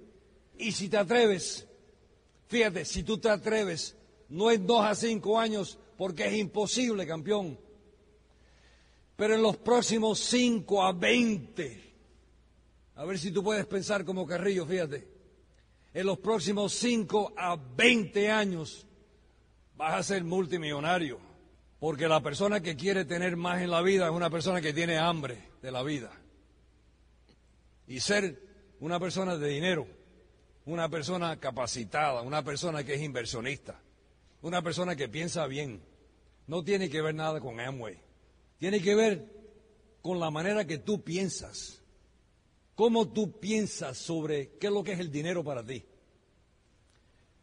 Speaker 2: Y si te atreves, fíjate, si tú te atreves, no es dos a cinco años porque es imposible, campeón. Pero en los próximos cinco a veinte, a ver si tú puedes pensar como Carrillo, fíjate, en los próximos cinco a veinte años vas a ser multimillonario. Porque la persona que quiere tener más en la vida es una persona que tiene hambre de la vida. Y ser una persona de dinero, una persona capacitada, una persona que es inversionista, una persona que piensa bien, no tiene que ver nada con Amway. Tiene que ver con la manera que tú piensas. Cómo tú piensas sobre qué es lo que es el dinero para ti.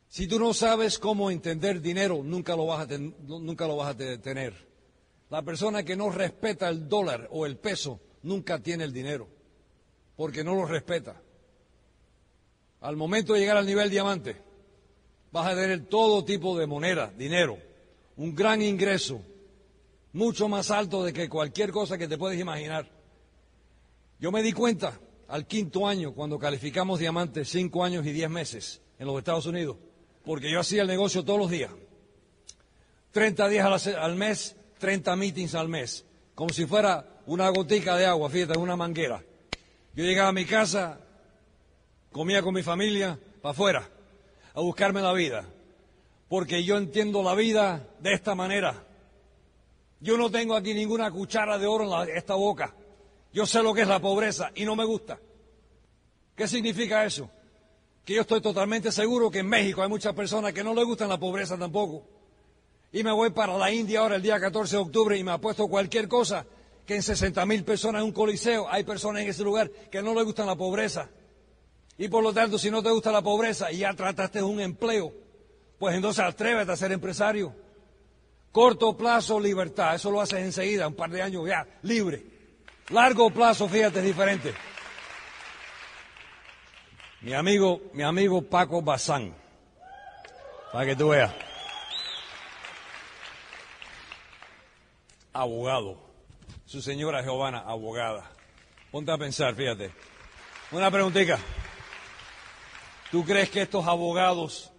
Speaker 2: Si tú no sabes cómo entender dinero, nunca lo vas a, nunca lo vas a tener. La persona que no respeta el dólar o el peso nunca tiene el dinero, porque no lo respeta. Al momento de llegar al nivel diamante, vas a tener todo tipo de moneda, dinero, un gran ingreso, mucho más alto de que cualquier cosa que te puedes imaginar. Yo me di cuenta al quinto año, cuando calificamos diamante, cinco años y diez meses en los Estados Unidos, porque yo hacía el negocio todos los días. 30 días al mes, 30 meetings al mes, como si fuera una gotica de agua, fíjate, una manguera. Yo llegaba a mi casa, comía con mi familia, para afuera, a buscarme la vida, porque yo entiendo la vida de esta manera. Yo no tengo aquí ninguna cuchara de oro en esta boca. Yo sé lo que es la pobreza y no me gusta. ¿Qué significa eso? que yo estoy totalmente seguro que en México hay muchas personas que no les gustan la pobreza tampoco. Y me voy para la India ahora el día 14 de octubre y me apuesto cualquier cosa que en 60 mil personas en un coliseo hay personas en ese lugar que no les gustan la pobreza. Y por lo tanto, si no te gusta la pobreza y ya trataste de un empleo, pues entonces atrévete a ser empresario. Corto plazo, libertad. Eso lo haces enseguida, un par de años ya, libre. Largo plazo, fíjate, es diferente. Mi amigo, mi amigo Paco Bazán, para que tú veas. Abogado. Su señora Giovanna, abogada. Ponte a pensar, fíjate. Una preguntita. ¿Tú crees que estos abogados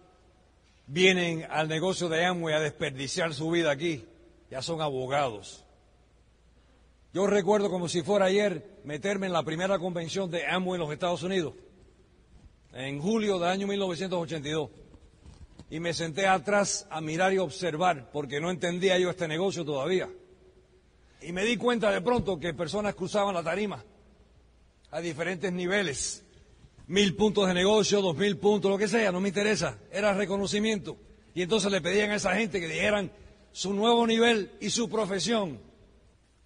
Speaker 2: vienen al negocio de Amway a desperdiciar su vida aquí? Ya son abogados. Yo recuerdo como si fuera ayer meterme en la primera convención de Amway en los Estados Unidos, en julio del año 1982. Y me senté atrás a mirar y observar, porque no entendía yo este negocio todavía. Y me di cuenta de pronto que personas cruzaban la tarima a diferentes niveles. Mil puntos de negocio, dos mil puntos, lo que sea, no me interesa. Era reconocimiento. Y entonces le pedían a esa gente que dijeran su nuevo nivel y su profesión.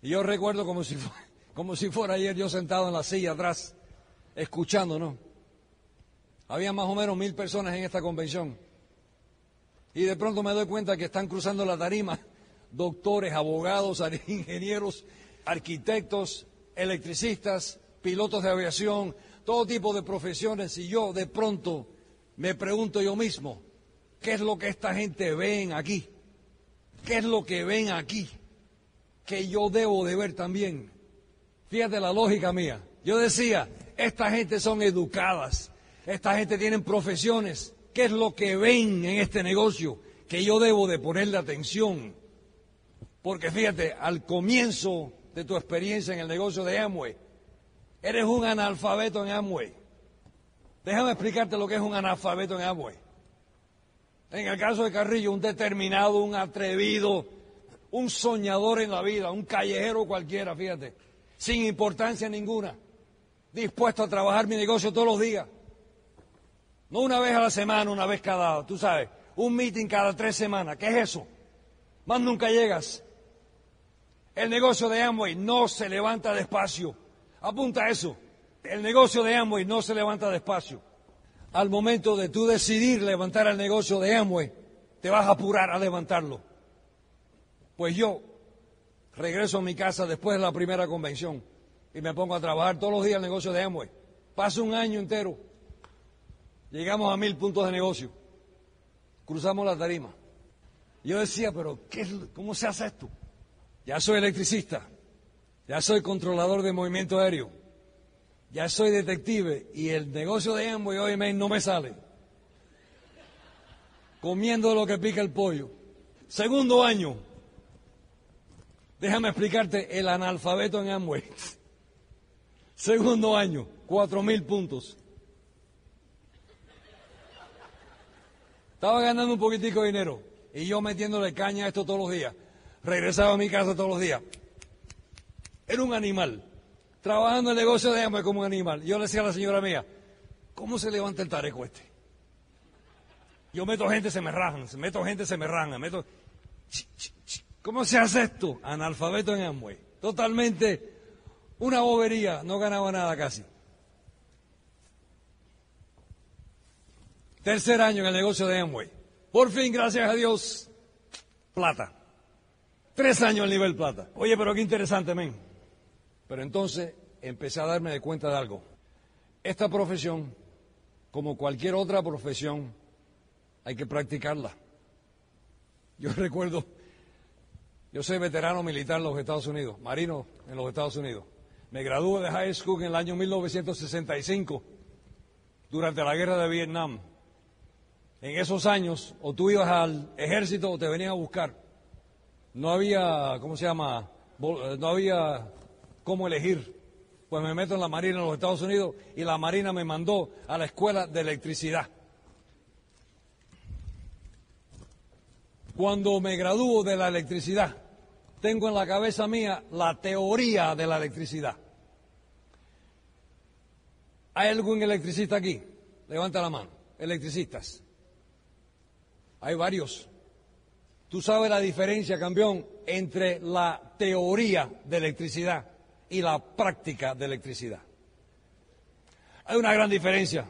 Speaker 2: Y yo recuerdo como si, como si fuera ayer yo sentado en la silla atrás, escuchando, ¿no? Había más o menos mil personas en esta convención. Y de pronto me doy cuenta que están cruzando la tarima doctores, abogados, ingenieros, arquitectos, electricistas, pilotos de aviación, todo tipo de profesiones. Y yo de pronto me pregunto yo mismo, ¿qué es lo que esta gente ven aquí? ¿Qué es lo que ven aquí? Que yo debo de ver también. Fíjate la lógica mía. Yo decía, esta gente son educadas, esta gente tienen profesiones. ¿Qué es lo que ven en este negocio que yo debo de ponerle atención? Porque fíjate, al comienzo de tu experiencia en el negocio de Amway, eres un analfabeto en Amway. Déjame explicarte lo que es un analfabeto en Amway. En el caso de Carrillo, un determinado, un atrevido, un soñador en la vida, un callejero cualquiera, fíjate, sin importancia ninguna, dispuesto a trabajar mi negocio todos los días. No una vez a la semana, una vez cada, tú sabes, un meeting cada tres semanas. ¿Qué es eso? Más nunca llegas. El negocio de Amway no se levanta despacio. Apunta eso. El negocio de Amway no se levanta despacio. Al momento de tú decidir levantar el negocio de Amway, te vas a apurar a levantarlo. Pues yo regreso a mi casa después de la primera convención y me pongo a trabajar todos los días el negocio de Amway. Paso un año entero. Llegamos a mil puntos de negocio. Cruzamos la tarima. Yo decía, pero ¿qué, ¿cómo se hace esto? Ya soy electricista, ya soy controlador de movimiento aéreo, ya soy detective y el negocio de Amway hoy no me sale. Comiendo lo que pica el pollo. Segundo año. Déjame explicarte el analfabeto en Amway. Segundo año, cuatro mil puntos. Estaba ganando un poquitico de dinero y yo metiéndole caña a esto todos los días regresaba a mi casa todos los días. Era un animal, trabajando en el negocio de hambre como un animal. Yo le decía a la señora mía, ¿cómo se levanta el tareco este? Yo meto gente, se me rajan, meto gente, se me rajan, meto... ¿Cómo se hace esto? Analfabeto en Amway. Totalmente una bobería, no ganaba nada casi. Tercer año en el negocio de Amway. Por fin, gracias a Dios, plata. Tres años al nivel plata. Oye, pero qué interesante, men. Pero entonces empecé a darme de cuenta de algo. Esta profesión, como cualquier otra profesión, hay que practicarla. Yo recuerdo, yo soy veterano militar en los Estados Unidos, marino en los Estados Unidos. Me gradué de high school en el año 1965, durante la guerra de Vietnam. En esos años, o tú ibas al ejército o te venían a buscar no había, ¿cómo se llama? Eh, no había cómo elegir. Pues me meto en la Marina en los Estados Unidos y la Marina me mandó a la escuela de electricidad. Cuando me gradúo de la electricidad, tengo en la cabeza mía la teoría de la electricidad. ¿Hay algún electricista aquí? Levanta la mano. Electricistas. Hay varios. Tú sabes la diferencia, campeón, entre la teoría de electricidad y la práctica de electricidad. Hay una gran diferencia.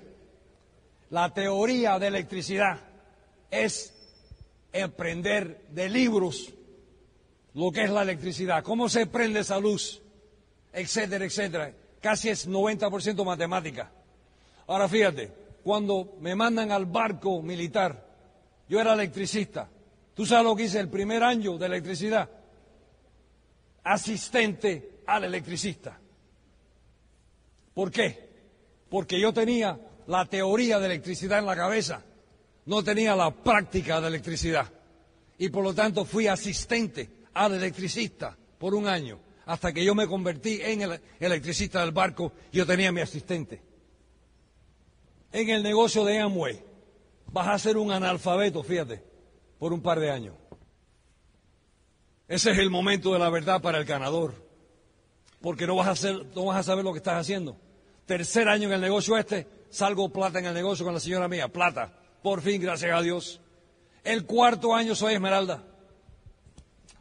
Speaker 2: La teoría de electricidad es aprender de libros lo que es la electricidad, cómo se prende esa luz, etcétera, etcétera. Casi es 90% matemática. Ahora fíjate, cuando me mandan al barco militar, yo era electricista. ¿Tú sabes lo que hice el primer año de electricidad? Asistente al electricista. ¿Por qué? Porque yo tenía la teoría de electricidad en la cabeza, no tenía la práctica de electricidad. Y por lo tanto fui asistente al electricista por un año, hasta que yo me convertí en el electricista del barco, yo tenía mi asistente. En el negocio de Amway vas a ser un analfabeto, fíjate, por un par de años. Ese es el momento de la verdad para el ganador, porque no vas a, no vas a saber lo que estás haciendo. Tercer año en el negocio este, salgo plata en el negocio con la señora mía, plata, por fin, gracias a Dios. El cuarto año soy Esmeralda.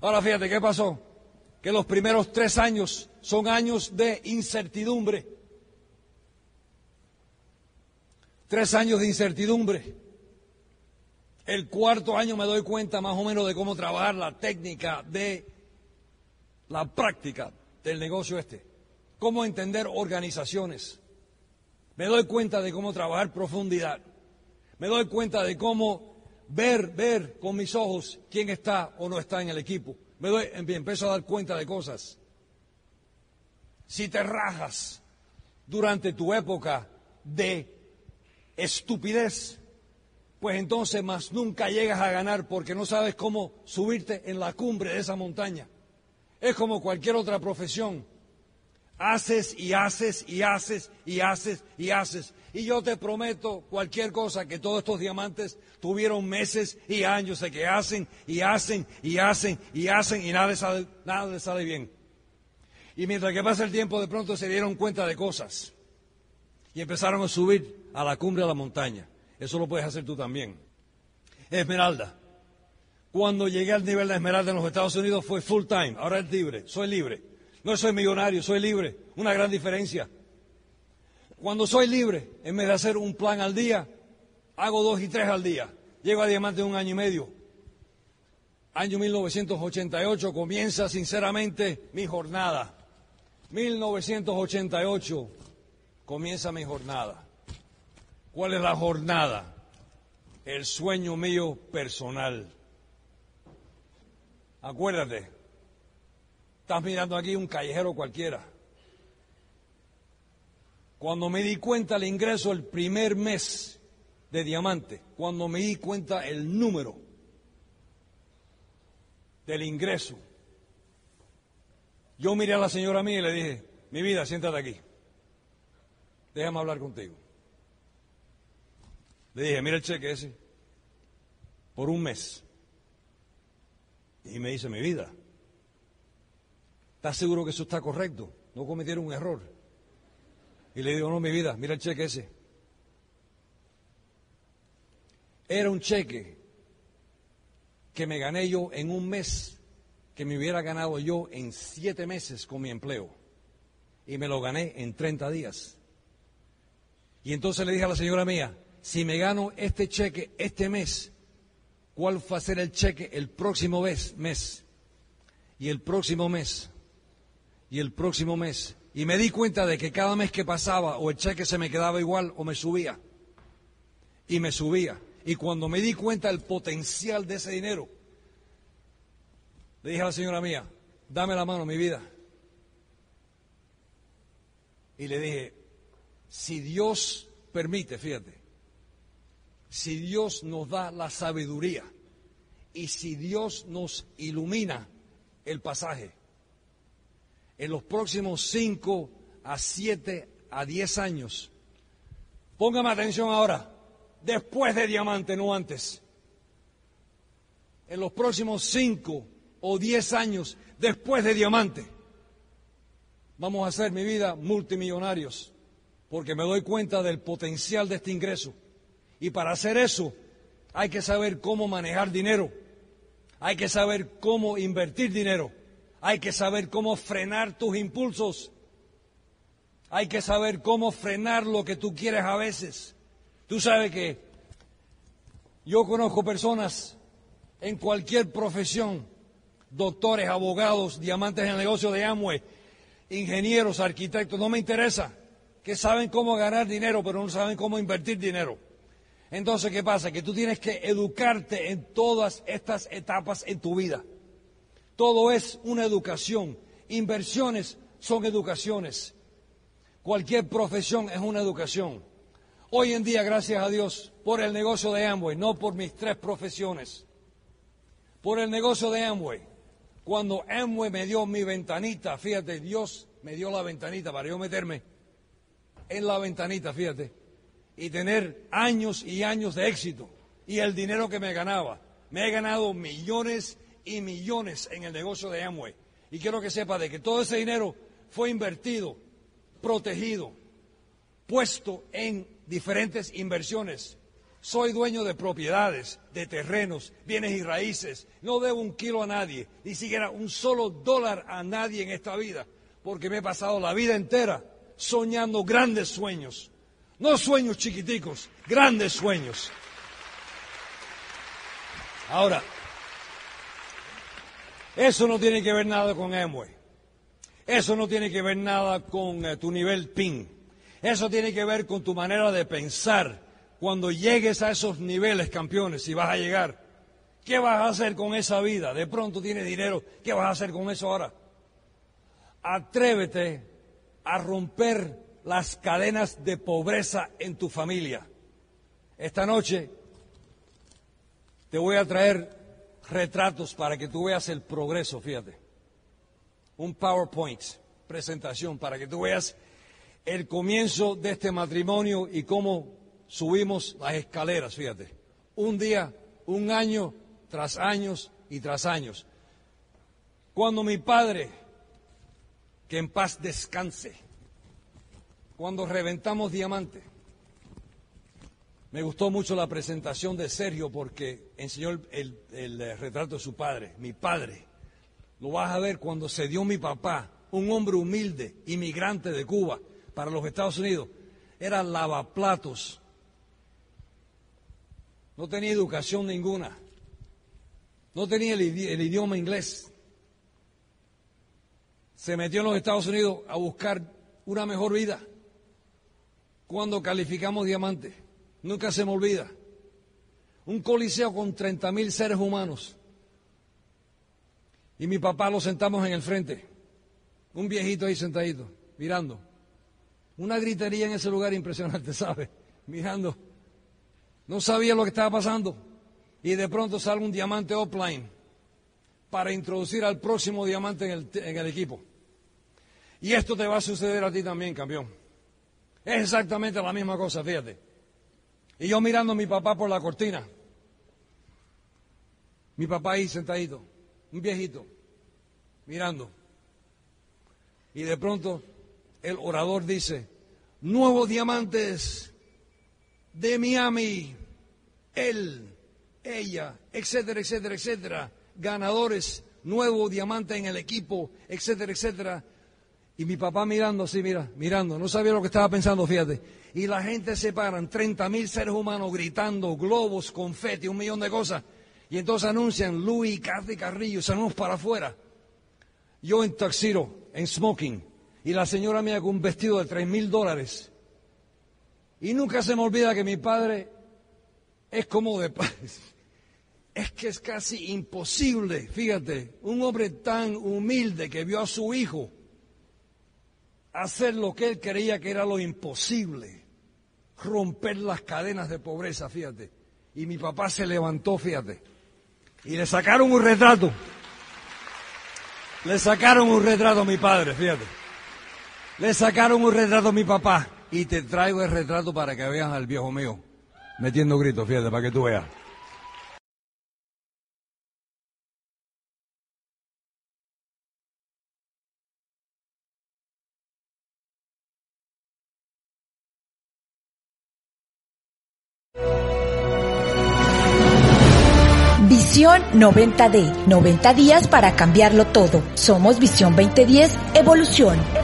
Speaker 2: Ahora fíjate, ¿qué pasó? Que los primeros tres años son años de incertidumbre. Tres años de incertidumbre. El cuarto año me doy cuenta más o menos de cómo trabajar la técnica de la práctica del negocio este. Cómo entender organizaciones. Me doy cuenta de cómo trabajar profundidad. Me doy cuenta de cómo ver, ver con mis ojos quién está o no está en el equipo. Me doy, empiezo a dar cuenta de cosas. Si te rajas durante tu época de estupidez, pues entonces más nunca llegas a ganar porque no sabes cómo subirte en la cumbre de esa montaña. Es como cualquier otra profesión. Haces y haces y haces y haces y haces. Y yo te prometo cualquier cosa que todos estos diamantes tuvieron meses y años de que hacen y hacen y hacen y hacen y nada les sale, nada sale bien. Y mientras que pasa el tiempo de pronto se dieron cuenta de cosas y empezaron a subir a la cumbre de la montaña. Eso lo puedes hacer tú también. Esmeralda. Cuando llegué al nivel de Esmeralda en los Estados Unidos fue full time. Ahora es libre. Soy libre. No soy millonario, soy libre. Una gran diferencia. Cuando soy libre, en vez de hacer un plan al día, hago dos y tres al día. Llego a diamante un año y medio. Año 1988 comienza sinceramente mi jornada. 1988 comienza mi jornada. ¿Cuál es la jornada? El sueño mío personal. Acuérdate, estás mirando aquí un callejero cualquiera. Cuando me di cuenta el ingreso el primer mes de diamante, cuando me di cuenta el número del ingreso, yo miré a la señora mía y le dije, mi vida, siéntate aquí, déjame hablar contigo. Le dije, mira el cheque ese, por un mes. Y me dice, mi vida, ¿estás seguro que eso está correcto? No cometieron un error. Y le digo, no, mi vida, mira el cheque ese. Era un cheque que me gané yo en un mes, que me hubiera ganado yo en siete meses con mi empleo. Y me lo gané en 30 días. Y entonces le dije a la señora mía, si me gano este cheque este mes, ¿cuál va a ser el cheque el próximo mes? mes? Y el próximo mes. Y el próximo mes. Y me di cuenta de que cada mes que pasaba o el cheque se me quedaba igual o me subía. Y me subía. Y cuando me di cuenta del potencial de ese dinero, le dije a la señora mía, dame la mano, mi vida. Y le dije, si Dios permite, fíjate, si Dios nos da la sabiduría y si Dios nos ilumina el pasaje, en los próximos cinco a siete a diez años, póngame atención ahora, después de diamante, no antes, en los próximos cinco o diez años, después de diamante, vamos a hacer mi vida multimillonarios, porque me doy cuenta del potencial de este ingreso y para hacer eso hay que saber cómo manejar dinero, hay que saber cómo invertir dinero, hay que saber cómo frenar tus impulsos, hay que saber cómo frenar lo que tú quieres a veces. Tú sabes que yo conozco personas en cualquier profesión doctores, abogados, diamantes en el negocio de Amway, ingenieros, arquitectos, no me interesa, que saben cómo ganar dinero, pero no saben cómo invertir dinero. Entonces, ¿qué pasa? Que tú tienes que educarte en todas estas etapas en tu vida. Todo es una educación. Inversiones son educaciones. Cualquier profesión es una educación. Hoy en día, gracias a Dios, por el negocio de Amway, no por mis tres profesiones, por el negocio de Amway. Cuando Amway me dio mi ventanita, fíjate, Dios me dio la ventanita para yo meterme en la ventanita, fíjate, y tener años y años de éxito y el dinero que me ganaba. Me he ganado millones y millones en el negocio de Amway. Y quiero que sepa de que todo ese dinero fue invertido, protegido, puesto en diferentes inversiones. Soy dueño de propiedades, de terrenos, bienes y raíces. No debo un kilo a nadie, ni siquiera un solo dólar a nadie en esta vida, porque me he pasado la vida entera soñando grandes sueños. No sueños chiquiticos, grandes sueños. Ahora, eso no tiene que ver nada con Amway. Eso no tiene que ver nada con eh, tu nivel PIN. Eso tiene que ver con tu manera de pensar. Cuando llegues a esos niveles, campeones, si vas a llegar, ¿qué vas a hacer con esa vida? De pronto tienes dinero, ¿qué vas a hacer con eso ahora? Atrévete a romper las cadenas de pobreza en tu familia. Esta noche te voy a traer retratos para que tú veas el progreso, fíjate. Un PowerPoint, presentación, para que tú veas el comienzo de este matrimonio y cómo subimos las escaleras, fíjate. Un día, un año, tras años y tras años. Cuando mi padre, que en paz descanse, cuando reventamos diamante, me gustó mucho la presentación de Sergio porque enseñó el, eh, retrato de su padre, mi padre. Lo vas a ver cuando se dio mi papá, un hombre humilde, inmigrante de Cuba, para los Estados Unidos. Era lavaplatos. No tenía educación ninguna. No tenía el, el idioma inglés. Se metió en los Estados Unidos a buscar una mejor vida. Cuando calificamos diamante Nunca se me olvida. Un coliseo con 30 mil seres humanos. Y mi papá lo sentamos en el frente. Un viejito ahí sentadito, mirando. Una gritería en ese lugar impresionante, ¿sabe? Mirando. No sabía lo que estaba pasando. Y de pronto sale un diamante offline para introducir al próximo diamante en el, en el equipo. Y esto te va a suceder a ti también, campeón. Es exactamente la misma cosa, fíjate. Y yo mirando a mi papá por la cortina. Mi papá ahí sentadito, un viejito, mirando. Y de pronto el orador dice, nuevos diamantes de Miami, él, ella, etcétera, etcétera, etcétera, ganadores, nuevo diamante en el equipo, etcétera, etcétera. Y mi papá mirando así, mira, mirando, no sabía lo que estaba pensando, fíjate y la gente se paran, 30 mil seres humanos gritando, globos, confeti, un millón de cosas. Y entonces anuncian Luis, Cathy Carrillo, salimos para afuera. Yo en taxiro, en smoking, y la señora mía con un vestido de tres mil dólares. Y nunca se me olvida que mi padre es como de Es que es casi imposible, fíjate, un hombre tan humilde que vio a su hijo hacer lo que él creía que era lo imposible romper las cadenas de pobreza, fíjate. Y mi papá se levantó, fíjate. Y le sacaron un retrato. Le sacaron un retrato a mi padre, fíjate. Le sacaron un retrato a mi papá. Y te traigo el retrato para que veas al viejo mío metiendo gritos, fíjate, para que tú veas.
Speaker 1: Visión 90D, 90 días para cambiarlo todo. Somos Visión 2010, Evolución.